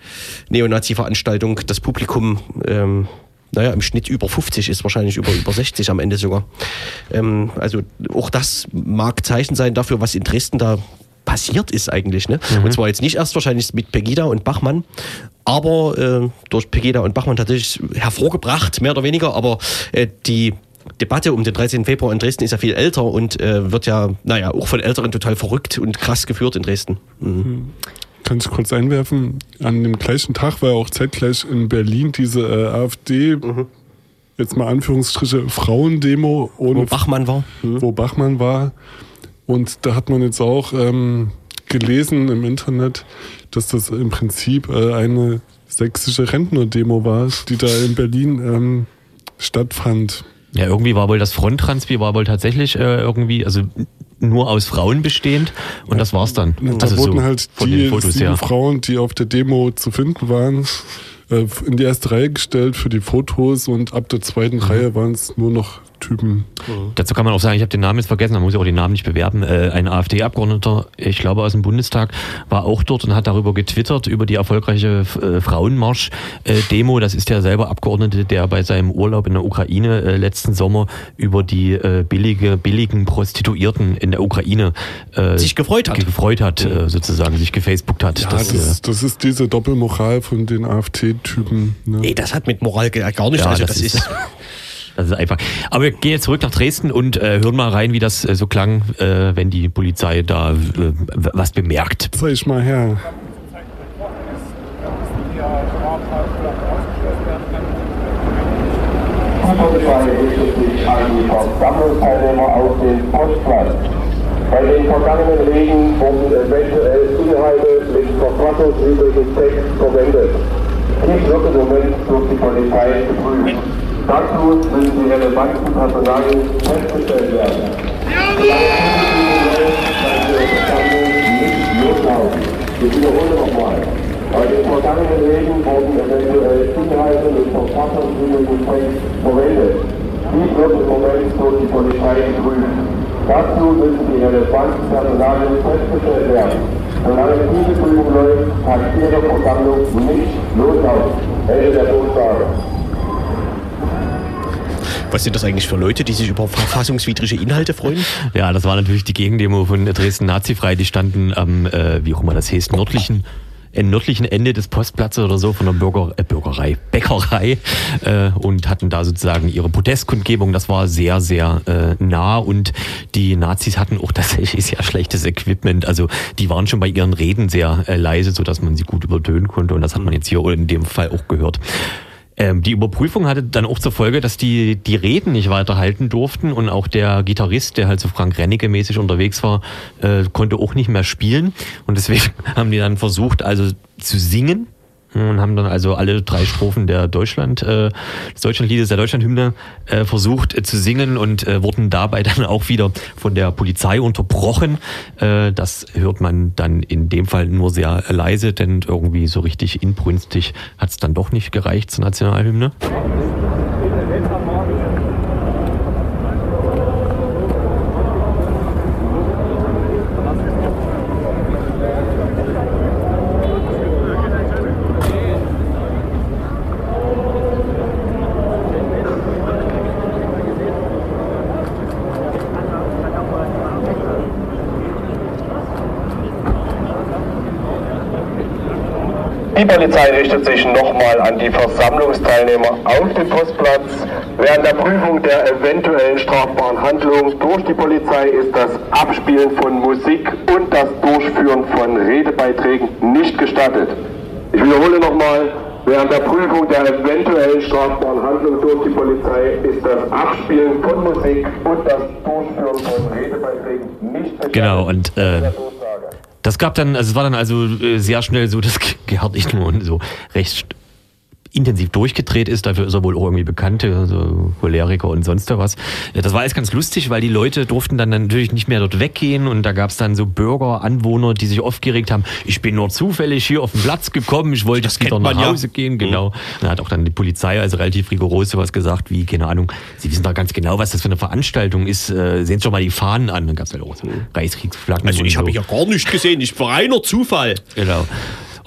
Neonazi-Veranstaltung das Publikum ähm, naja, im Schnitt über 50 ist, wahrscheinlich über, über 60 am Ende sogar. Ähm, also auch das mag Zeichen sein dafür, was in Dresden da passiert ist eigentlich. Ne? Und zwar jetzt nicht erst wahrscheinlich mit Pegida und Bachmann, aber äh, durch Pegida und Bachmann tatsächlich hervorgebracht, mehr oder weniger. Aber äh, die Debatte um den 13. Februar in Dresden ist ja viel älter und äh, wird ja, naja, auch von Älteren total verrückt und krass geführt in Dresden. Mhm. Kann ich kurz einwerfen? An dem gleichen Tag war auch zeitgleich in Berlin diese äh, AfD, jetzt mal Anführungsstriche, Frauendemo ohne Wo Bachmann war. Mhm. wo Bachmann war. Und da hat man jetzt auch ähm, gelesen im Internet, dass das im Prinzip äh, eine sächsische Rentner-Demo war, die da in Berlin ähm, stattfand. Ja, irgendwie war wohl das Fronttranspi war wohl tatsächlich äh, irgendwie, also nur aus Frauen bestehend und das war's dann. Da Also wurden so halt die Fotos sieben her. Frauen, die auf der Demo zu finden waren, äh, in die erste Reihe gestellt für die Fotos und ab der zweiten Mhm. Reihe waren es nur noch Typen. Dazu kann man auch sagen, ich habe den Namen jetzt vergessen, man muss ja auch den Namen nicht bewerben. Äh, ein AfD-Abgeordneter, ich glaube aus dem Bundestag, war auch dort und hat darüber getwittert, über die erfolgreiche äh, Frauenmarsch-Demo. das ist der selber Abgeordnete, der bei seinem Urlaub in der Ukraine äh, letzten Sommer über die äh, billige, billigen Prostituierten in der Ukraine äh, Sich gefreut hat. ge- gefreut hat, äh, sozusagen, sich gefacebookt hat. Ja, Das, das, äh, ist, das ist diese Doppelmoral von den AfD-Typen. Ne? Nee, das hat mit Moral gar nichts. Ja, also das das, ist- ist Das ist einfach. Aber wir gehen jetzt zurück nach Dresden und äh, hören mal rein, wie das äh, so klang, äh, wenn die Polizei da äh, was bemerkt. Zeig ich mal her. Die Polizei richtet sich an die Versammlungsteilnehmer auf den Postplatz. Bei den vergangenen Reden wurden eventuell Inhalte mit verfassungswidrigem Text verwendet. Dies wird im Moment durch die Polizei geprüft. Dazu müssen die relevanten Personalien festgestellt werden. Ich wiederhole nochmal. Bei den vergangenen Reden wurden eventuell Inhalte mit verfassungswidrigem Text verwendet. Dies wird im Moment durch die Polizei geprüft. Dazu müssen die relevanten Personalien festgestellt werden. Solange diese Prüfung läuft, kann Ihre Versammlung nicht loslaufen. Ende der Durchsage. Was sind das eigentlich für Leute, die sich über verfassungswidrige Inhalte freuen? Ja, das war natürlich die Gegendemo von Dresden Nazifrei. Die standen am, äh, wie auch immer das heißt, nördlichen äh, nördlichen Ende des Postplatzes oder so von der Bürger, äh, Bürgerei, Bäckerei äh, und hatten da sozusagen ihre Protestkundgebung. Das war sehr, sehr äh, nah und die Nazis hatten auch tatsächlich sehr schlechtes Equipment. Also die waren schon bei ihren Reden sehr äh, leise, sodass man sie gut übertönen konnte und das hat man jetzt hier in dem Fall auch gehört. Ähm, die Überprüfung hatte dann auch zur Folge, dass die die Reden nicht weiterhalten durften und auch der Gitarrist, der halt so Frank Rennecke mäßig unterwegs war, äh, konnte auch nicht mehr spielen. Und deswegen haben die dann versucht, also zu singen und haben dann also alle drei Strophen der Deutschland, äh, des Deutschlandliedes, der Deutschlandhymne äh, versucht äh, zu singen und äh, wurden dabei dann auch wieder von der Polizei unterbrochen. Äh, das hört man dann in dem Fall nur sehr leise, denn irgendwie so richtig inbrünstig hat es dann doch nicht gereicht zur Nationalhymne. Die Polizei richtet sich nochmal an die Versammlungsteilnehmer auf dem Postplatz. Während der Prüfung der eventuellen strafbaren Handlung durch die Polizei ist das Abspielen von Musik und das Durchführen von Redebeiträgen nicht gestattet. Ich wiederhole nochmal, während der Prüfung der eventuellen strafbaren Handlung durch die Polizei ist das Abspielen von Musik und das Durchführen von Redebeiträgen nicht gestattet. Genau, und äh, das gab dann, also es war dann also äh, sehr schnell so, dass Gerhard Ichtelmann so recht intensiv durchgedreht ist. Dafür ist er wohl auch irgendwie bekannt, so Choleriker und sonst was. Ja, Das war alles ganz lustig, weil die Leute durften dann natürlich nicht mehr dort weggehen und da gab es dann so Bürger, Anwohner, die sich aufgeregt haben, ich bin nur zufällig hier auf den Platz gekommen, ich wollte jetzt wieder nach ja. Hause gehen, genau. Da hat auch dann die Polizei also relativ rigoros sowas gesagt, wie, keine Ahnung, sie wissen doch ganz genau, was das für eine Veranstaltung ist, äh, sehen Sie schon mal die Fahnen an. Dann gab es halt auch so Reichskriegsflaggen Also ich so. habe ja gar nicht gesehen, ich war reiner Zufall. Genau.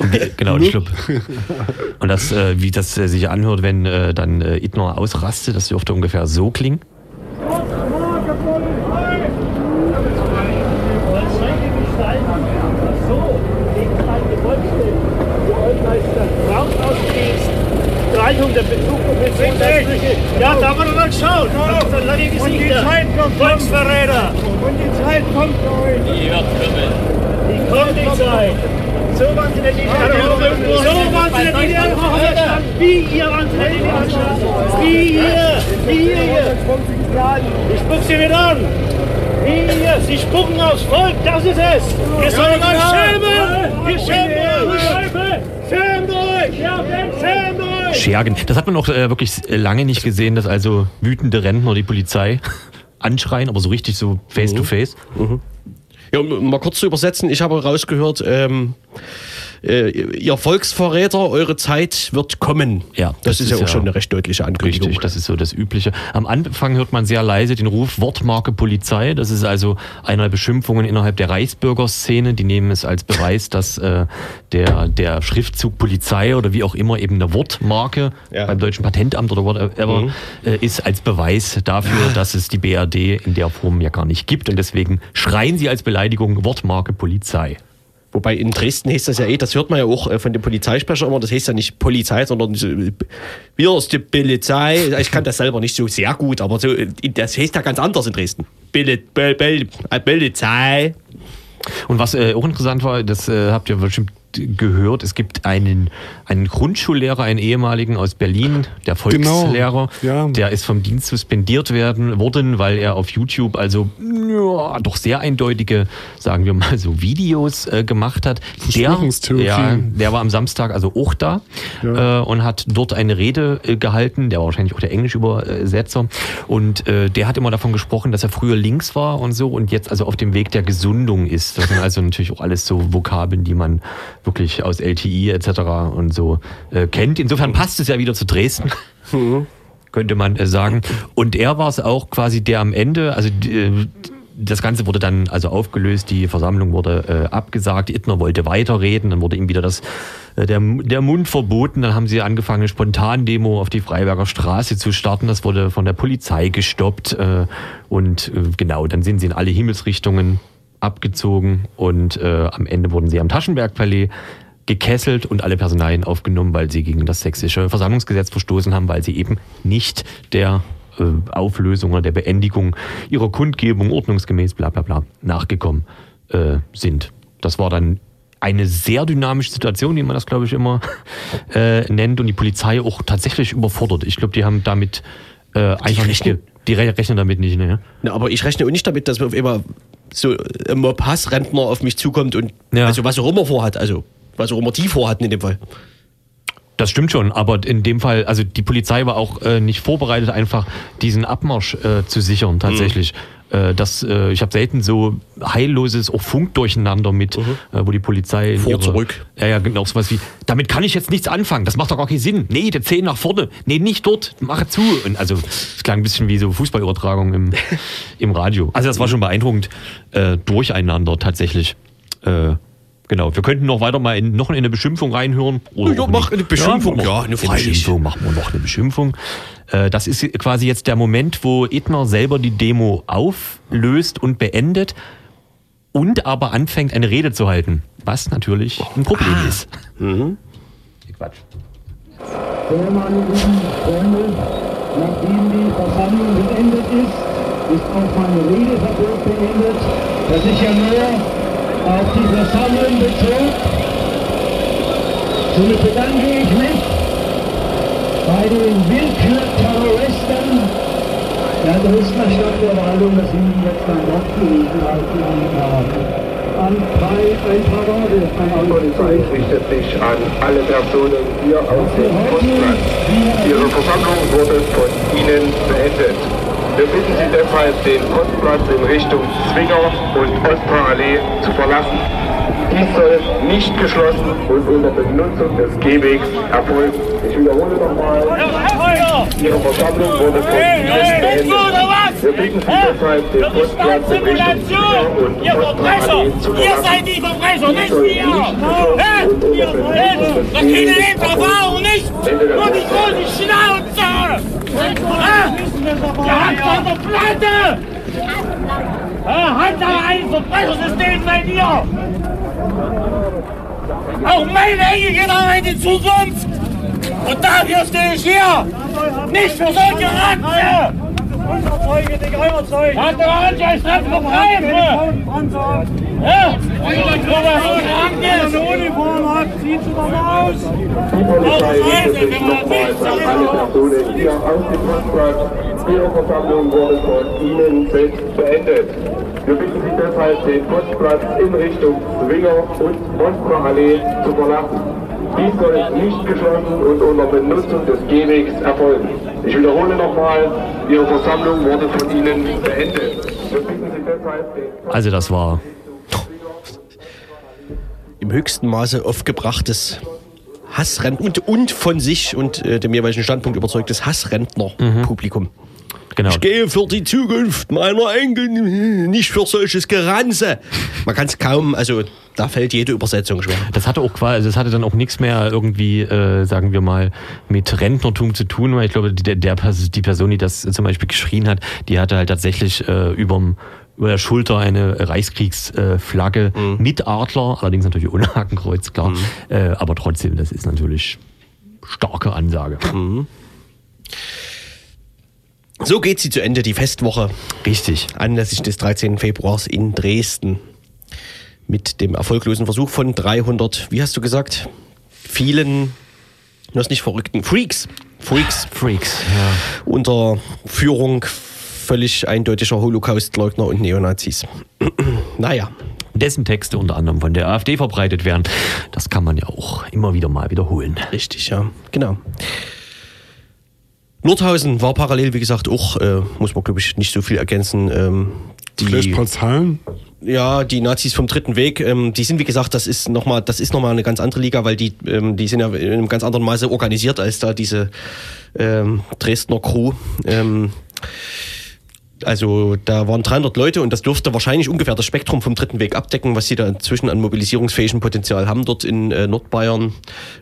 Und, wie- genau, und ich glaub, und das, äh, wie das äh, sich anhört, wenn äh, dann äh, Idner ausrastet, das dürfte ungefähr so klingen. Ja, da wollen wir mal schauen. Ein lange Gesicht. Und die Zeit kommt, Volksverräter. Und die Zeit kommt, Die wird kommen. Die kommt die Zeit. So waren sie denn nicht So waren sie denn nicht angefangen. Wie ihr waren sie nicht angefangen. Wie hier. Wie hier. Ich spuck sie wieder an. Wie hier. Sie spucken aufs Volk. Das ist es. Ihr sollt euch schämen. Ihr schämt euch. Schämt euch. Schämt euch. Schergen. Das hat man auch äh, wirklich lange nicht gesehen, dass also wütende Rentner die Polizei anschreien, aber so richtig so face to face. Ja, um mal kurz zu übersetzen, ich habe rausgehört, ähm, äh, ihr Volksverräter, eure Zeit wird kommen. Ja, das, das ist ja auch ja schon eine recht deutliche Ankündigung. Richtig, das ist so das Übliche. Am Anfang hört man sehr leise den Ruf Wortmarke Polizei. Das ist also einer der Beschimpfungen innerhalb der Reichsbürgerszene. Die nehmen es als Beweis, dass äh, der, der Schriftzug Polizei oder wie auch immer eben eine Wortmarke Ja. beim Deutschen Patentamt oder whatever Mhm. äh, ist als Beweis dafür, dass es die BRD in der Form ja gar nicht gibt. Und deswegen schreien sie als Beleidigung Wortmarke Polizei. Wobei in Dresden heißt das ja eh, das hört man ja auch äh, von dem Polizeisprecher immer, das heißt ja nicht Polizei, sondern so, äh, wir ist die Polizei. Ich kann das selber nicht so sehr gut, aber so, äh, das heißt ja ganz anders in Dresden. Poli- Pol- Pol- Polizei. Und was äh, auch interessant war, das äh, habt ihr bestimmt gehört, es gibt einen, einen Grundschullehrer, einen ehemaligen aus Berlin, der Volkslehrer, ja. der ist vom Dienst suspendiert werden worden, weil er auf YouTube also ja, doch sehr eindeutige, sagen wir mal so, Videos äh, gemacht hat. Der, ja, der war am Samstag also auch da Ja. äh, und hat dort eine Rede äh, gehalten, der war wahrscheinlich auch der Englischübersetzer und äh, der hat immer davon gesprochen, dass er früher links war und so und jetzt also auf dem Weg der Gesundung ist. Das sind also natürlich auch alles so Vokabeln, die man wirklich aus LTI etc. und so äh, kennt. Insofern passt es ja wieder zu Dresden. könnte man äh, sagen. Und er war es auch quasi der am Ende, also äh, das Ganze wurde dann also aufgelöst, die Versammlung wurde äh, abgesagt, Ittner wollte weiterreden, dann wurde ihm wieder das, äh, der, der Mund verboten, dann haben sie angefangen, eine Spontandemo auf die Freiberger Straße zu starten, das wurde von der Polizei gestoppt äh, und genau, dann sind sie in alle Himmelsrichtungen abgezogen und äh, am Ende wurden sie am Taschenbergpalais gekesselt und alle Personalien aufgenommen, weil sie gegen das sächsische Versammlungsgesetz verstoßen haben, weil sie eben nicht der äh, Auflösung oder der Beendigung ihrer Kundgebung ordnungsgemäß bla bla bla nachgekommen äh, sind. Das war dann eine sehr dynamische Situation, wie man das, glaube ich, immer äh, nennt und die Polizei auch tatsächlich überfordert. Ich glaube, die haben damit äh, einfach nicht, die re rechnen damit nicht, ne? Na, aber ich rechne auch nicht damit, dass auf immer so ein Mob Hassrentner auf mich zukommt und Ja. also was auch immer vorhat, also was auch immer die vorhatten in dem Fall. Das stimmt schon, aber in dem Fall, also die Polizei war auch äh, nicht vorbereitet, einfach diesen Abmarsch äh, zu sichern, tatsächlich. Äh, das, äh, ich habe selten so heilloses auch Funkdurcheinander mit, äh, wo die Polizei. Vor, ihrer- zurück. Ja, ja, genau, sowas wie, damit kann ich jetzt nichts anfangen, das macht doch gar keinen Sinn. Nee, der Zehen nach vorne. Nee, nicht dort, mache zu. Und also, es klang ein bisschen wie so Fußballübertragung im, im Radio. Also, das war schon beeindruckend äh, durcheinander tatsächlich. Äh, Genau, wir könnten noch weiter mal in, noch in eine Beschimpfung reinhören. Oder Ja, mach eine Beschimpfung, ja, noch eine freilich. Beschimpfung, machen wir noch eine Beschimpfung. Äh, Das ist quasi jetzt der Moment, wo Edner selber die Demo auflöst und beendet und aber anfängt, eine Rede zu halten. Was natürlich ein Problem Ah. ist. Mhm. Quatsch. Meine lieben Freunde, nachdem die Versammlung beendet ist, ist auch meine Redeverbot beendet, das sich ja nur auf die Versammlung bezog. Somit bedanke ich mich bei den Willkürterroristen der Dresdner Stadtverwaltung, dass sie jetzt doch Gelegenheit gegeben haben. An drei, ein paar Worte an Polizei richtet sich an alle Personen hier auf dem Postplatz. Ihre Versammlung wurde von Ihnen beendet. Wir bitten Sie deshalb, den Postplatz in Richtung Zwinger und Ostparallee zu verlassen. Dies soll nicht geschlossen und unter Benutzung des Gehwegs erfolgen. Ich wiederhole nochmal, Ihre Versammlung wurde von Ihnen beendet. Wir bitten Sie deshalb, den Postplatz in Richtung Zwinger und Ostparallee zu Ihr verlassen. seid die Verbrecher, nicht wir! Ihr Das ihr Gehwegs nicht Erfahrung, nicht! Nur die große Schnauze! Hä? Ihr habt eure Platte! Hä? Halt aber ein Verbrechersystem seid ihr! Auch meine Enkelkinder haben die Zukunft! Und dafür stehe ich hier! Nicht für solche Ratze! Unser Zeuge, nicht euer Zeuge. Hat der Anschluss nicht begreifen! Ja, eine Uniform hat, zieht sie doch mal aus. Die Polizei richtet sich nochmals an alle Personen hier auf dem Postplatz. Ihre Versammlung wurde von Ihnen selbst beendet. Wir bitten Sie deshalb, den Postplatz in Richtung Zwinger und Mostra-Allee zu verlassen. Dies soll nicht geschlossen und unter Benutzung des Gehwegs erfolgen. Ich wiederhole nochmal, Ihre Versammlung wurde von Ihnen beendet. Wir bitten Sie deshalb, den Also das war Im höchsten Maße aufgebrachtes Hassrentner und, und von sich und äh, dem jeweiligen Standpunkt überzeugtes Hassrentner-Publikum. genau. Ich gehe für die Zukunft meiner Enkel, nicht für solches Geranze. Man kann es kaum, also da fällt jede Übersetzung schwer. Das hatte auch quasi, das hatte dann auch nichts mehr irgendwie, äh, sagen wir mal, mit Rentnertum zu tun, weil ich glaube, die, der, die Person, die das zum Beispiel geschrien hat, die hatte halt tatsächlich äh, überm, über der Schulter eine Reichskriegsflagge Flagge mit Adler, allerdings natürlich ohne Hakenkreuz, klar. Äh, aber trotzdem, das ist natürlich starke Ansage. So geht sie zu Ende, die Festwoche, Richtig. anlässlich des 13. Februars in Dresden. Mit dem erfolglosen Versuch von 300, wie hast du gesagt, vielen, das nicht verrückten, Freaks. Freaks Freaks, ja. unter Führung völlig eindeutiger Holocaustleugner und Neonazis. naja, Dessen Texte unter anderem von der AfD verbreitet werden. Das kann man ja auch immer wieder mal wiederholen. richtig, ja, genau. Nordhausen war parallel, wie gesagt, auch, äh, muss man glaube ich nicht so viel ergänzen. Ähm, Vielleicht ein die, paar Zahlen. ja, die Nazis vom Dritten Weg, ähm, die sind wie gesagt, das ist nochmal, das ist noch mal eine ganz andere Liga, weil die, ähm, die sind ja in einem ganz anderen Maße organisiert als da diese ähm, Dresdner Crew. Ähm, Also da waren 300 Leute und das dürfte wahrscheinlich ungefähr das Spektrum vom dritten Weg abdecken, was sie da inzwischen an mobilisierungsfähigem Potenzial haben dort in äh, Nordbayern,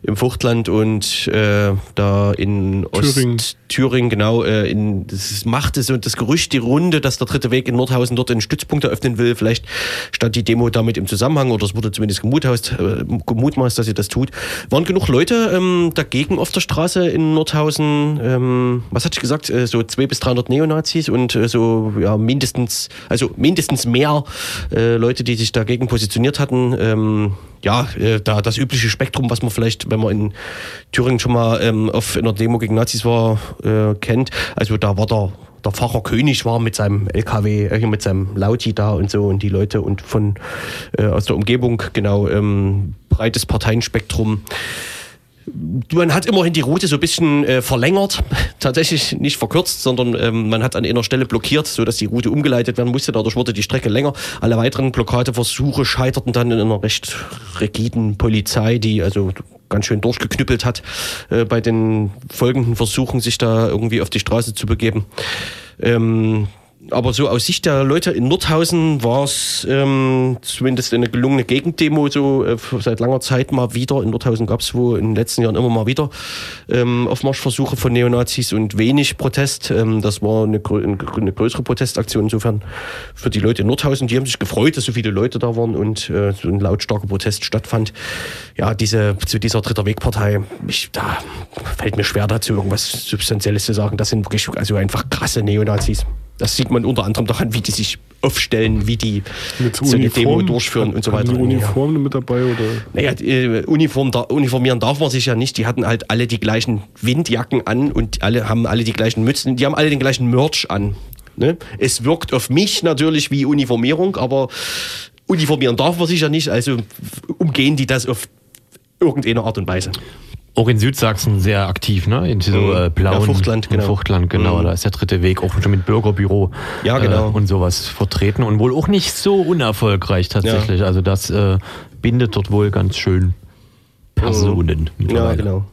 im Vogtland und äh, da in Thüringen. Ostthüringen, genau. Äh, in, das machte so das Gerücht die Runde, dass der dritte Weg in Nordhausen dort einen Stützpunkt eröffnen will. Vielleicht stand die Demo damit im Zusammenhang oder es wurde zumindest gemutmaßt, äh, gemutmaßt dass sie das tut. Waren genug Leute ähm, dagegen auf der Straße in Nordhausen? Ähm, was hatte ich gesagt? Äh, so 200 bis 300 Neonazis und äh, so ja, mindestens, also mindestens mehr äh, Leute, die sich dagegen positioniert hatten. Ähm, ja, äh, da das übliche Spektrum, was man vielleicht, wenn man in Thüringen schon mal ähm, auf einer Demo gegen Nazis war, äh, kennt. Also da war der, der Pfarrer König war mit seinem LKW, äh, mit seinem Lauti da und so und die Leute und von äh, aus der Umgebung, genau, ähm, breites Parteienspektrum. Man hat immerhin die Route so ein bisschen äh, verlängert, tatsächlich nicht verkürzt, sondern ähm, man hat an einer Stelle blockiert, sodass die Route umgeleitet werden musste. Dadurch wurde die Strecke länger. Alle weiteren Blockadeversuche scheiterten dann in einer recht rigiden Polizei, die also ganz schön durchgeknüppelt hat äh, bei den folgenden Versuchen, sich da irgendwie auf die Straße zu begeben. Ähm, aber so aus Sicht der Leute in Nordhausen war es ähm, zumindest eine gelungene Gegendemo, so äh, seit langer Zeit mal wieder. In Nordhausen gab es wo in den letzten Jahren immer mal wieder ähm, Aufmarschversuche von Neonazis und wenig Protest. Ähm, das war eine, eine größere Protestaktion. Insofern für die Leute in Nordhausen, die haben sich gefreut, dass so viele Leute da waren und äh, so ein lautstarker Protest stattfand. Ja, diese, zu dieser Dritter Wegpartei, da fällt mir schwer dazu irgendwas Substanzielles zu sagen. Das sind wirklich also einfach krasse Neonazis. Das sieht man unter anderem daran, wie die sich aufstellen, wie die Mit so eine Demo durchführen und so Haben weiter. Die Uniformen mit dabei oder? Naja, äh, Uniform, da, uniformieren darf man sich ja nicht. Die hatten halt alle die gleichen Windjacken an und alle haben alle die gleichen Mützen. Die haben alle den gleichen Merch an. Ne? Es wirkt auf mich natürlich wie Uniformierung, aber uniformieren darf man sich ja nicht. Also umgehen die das auf irgendeine Art und Weise. Auch in Südsachsen sehr aktiv, ne? In so Mhm. äh, blauen Ja, Fuchtland, in genau. Fuchtland, genau. Mhm. Da ist der dritte Weg auch schon mit Bürgerbüro Ja, genau. äh, und sowas vertreten und wohl auch nicht so unerfolgreich tatsächlich. Also das äh, bindet dort wohl ganz schön Personen. Ja, mittlerweile. genau.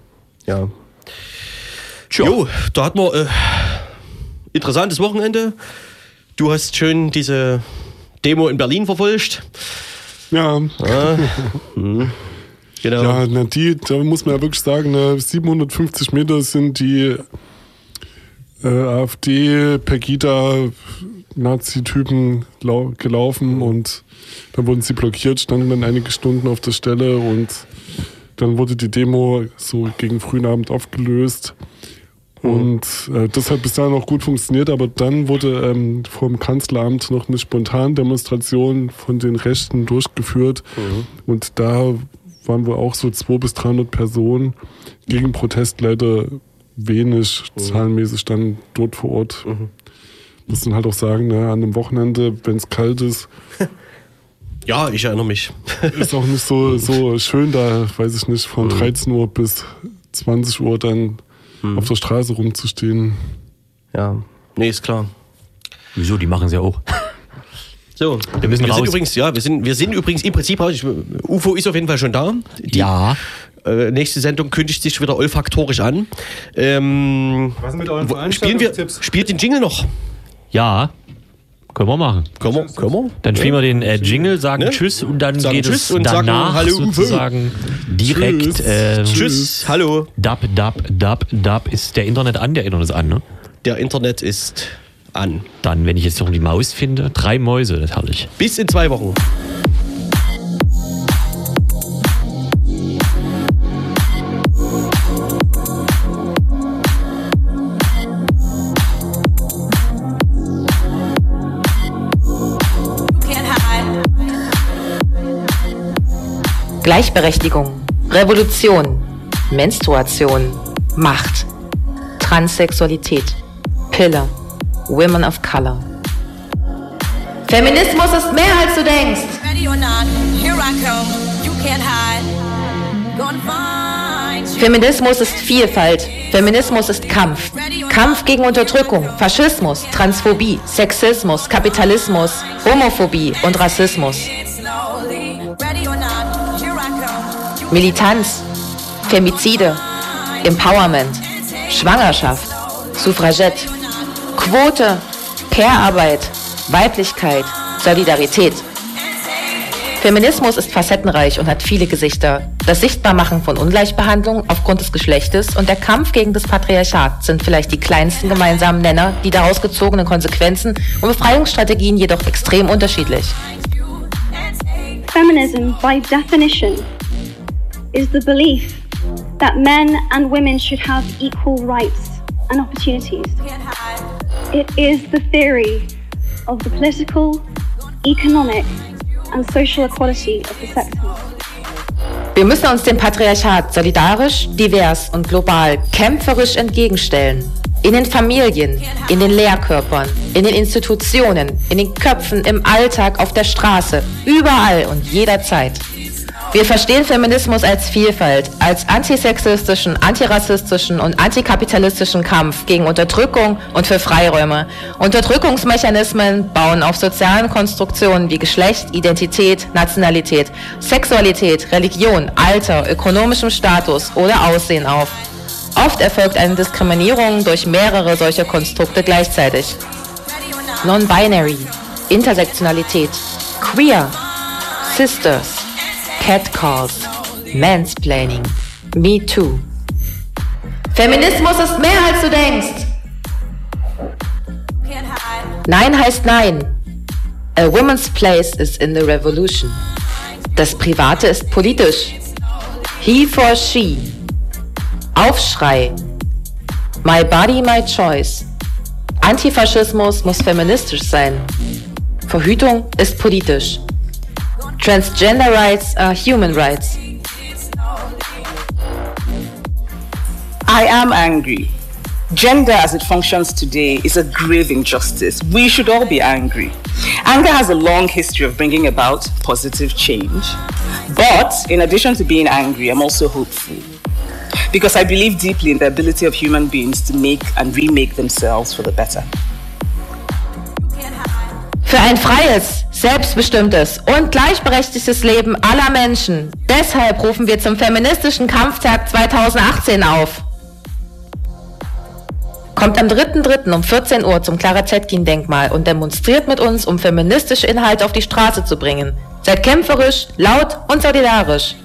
Ja. Jo, da hatten wir äh, interessantes Wochenende. Du hast schön diese Demo in Berlin verfolgt. Ja, Ja. Hm. Genau. ja na die, da muss man ja wirklich sagen, ne, 750 Meter sind die äh, AfD, Pegida, Nazi-Typen lau gelaufen und dann wurden sie blockiert, standen dann einige Stunden auf der Stelle und dann wurde die Demo so gegen frühen Abend aufgelöst. Und äh, das hat bis dahin auch gut funktioniert, aber dann wurde ähm, vom Kanzleramt noch eine Spontandemonstration von den Rechten durchgeführt. Und da waren wir auch so 200 bis 300 Personen gegen Protest leider wenig zahlenmäßig dann dort vor Ort. Muss man halt auch sagen, ne, an einem Wochenende, wenn es kalt ist, Ja, ich erinnere mich. ist auch nicht so, so schön da, weiß ich nicht, von 13 Uhr bis 20 Uhr dann auf der Straße rumzustehen. Ja, nee, ist klar. Wieso? Die machen sie ja auch. So, Wir müssen wir raus. sind übrigens, ja, wir sind, wir sind übrigens im Prinzip raus. Ich, UFO ist auf jeden Fall schon da. Die, Ja. Äh, nächste Sendung kündigt sich wieder olfaktorisch an. Ähm, Was ist mit euren wo- spielen wir, Veranstaltungstipps? spielt den Jingle noch? Ja. Können wir machen. Können wir? Können wir? Dann spielen wir den äh, Jingle, sagen Ne? Tschüss und dann Sagen geht Tschüss es und sagen danach Hallo, Uwe. sozusagen direkt. Tschüss. Äh, Tschüss, hallo. Dub, dub, dub, dub. Ist der Internet an? Der Internet ist an, ne? Der Internet ist an. Dann, wenn ich jetzt noch die Maus finde, drei Mäuse, das herrlich. Bis in zwei Wochen. Gleichberechtigung, Revolution, Menstruation, Macht, Transsexualität, Pille, Women of Color. Feminismus ist mehr als du denkst. Feminismus ist Vielfalt. Feminismus ist Kampf. Kampf gegen Unterdrückung, Faschismus, Transphobie, Sexismus, Kapitalismus, Homophobie und Rassismus. Militanz, Femizide, Empowerment, Schwangerschaft, Suffragette, Quote, Care-Arbeit, Weiblichkeit, Solidarität. Feminismus ist facettenreich und hat viele Gesichter. Das Sichtbarmachen von Ungleichbehandlung aufgrund des Geschlechtes und der Kampf gegen das Patriarchat sind vielleicht die kleinsten gemeinsamen Nenner, die daraus gezogenen Konsequenzen und Befreiungsstrategien jedoch extrem unterschiedlich. Feminism, by definition, is the belief that men and women should have equal rights and opportunities. It is the theory of the political, economic, and social equality of the sexes. Wir müssen uns dem Patriarchat solidarisch, divers und global kämpferisch entgegenstellen. In den Familien, in den Lehrkörpern, in den Institutionen, in den Köpfen, im Alltag, auf der Straße, überall und jederzeit. Wir verstehen Feminismus als Vielfalt, als antisexistischen, antirassistischen und antikapitalistischen Kampf gegen Unterdrückung und für Freiräume. Unterdrückungsmechanismen bauen auf sozialen Konstruktionen wie Geschlecht, Identität, Nationalität, Sexualität, Religion, Alter, ökonomischem Status oder Aussehen auf. Oft erfolgt eine Diskriminierung durch mehrere solcher Konstrukte gleichzeitig. Non-binary, Intersektionalität, Queer, Sisters, Catcalls, Mansplaining, Me Too. Feminismus ist mehr als du denkst. Nein heißt Nein. A woman's place is in the revolution. Das Private ist politisch. He for she. Aufschrei. My body, my choice. Antifaschismus muss feministisch sein. Verhütung ist politisch. Transgender rights are human rights. I am angry. Gender as it functions today is a grave injustice. We should all be angry. Anger has a long history of bringing about positive change. But in addition to being angry, I'm also hopeful. Because I believe deeply in the ability of human beings to make and remake themselves for the better. Für ein freies, selbstbestimmtes und gleichberechtigtes Leben aller Menschen. Deshalb rufen wir zum feministischen Kampftag 2018 auf. Kommt am 3.3. um 14 Uhr zum Clara Zetkin-Denkmal und demonstriert mit uns, um feministische Inhalte auf die Straße zu bringen. Seid kämpferisch, laut und solidarisch.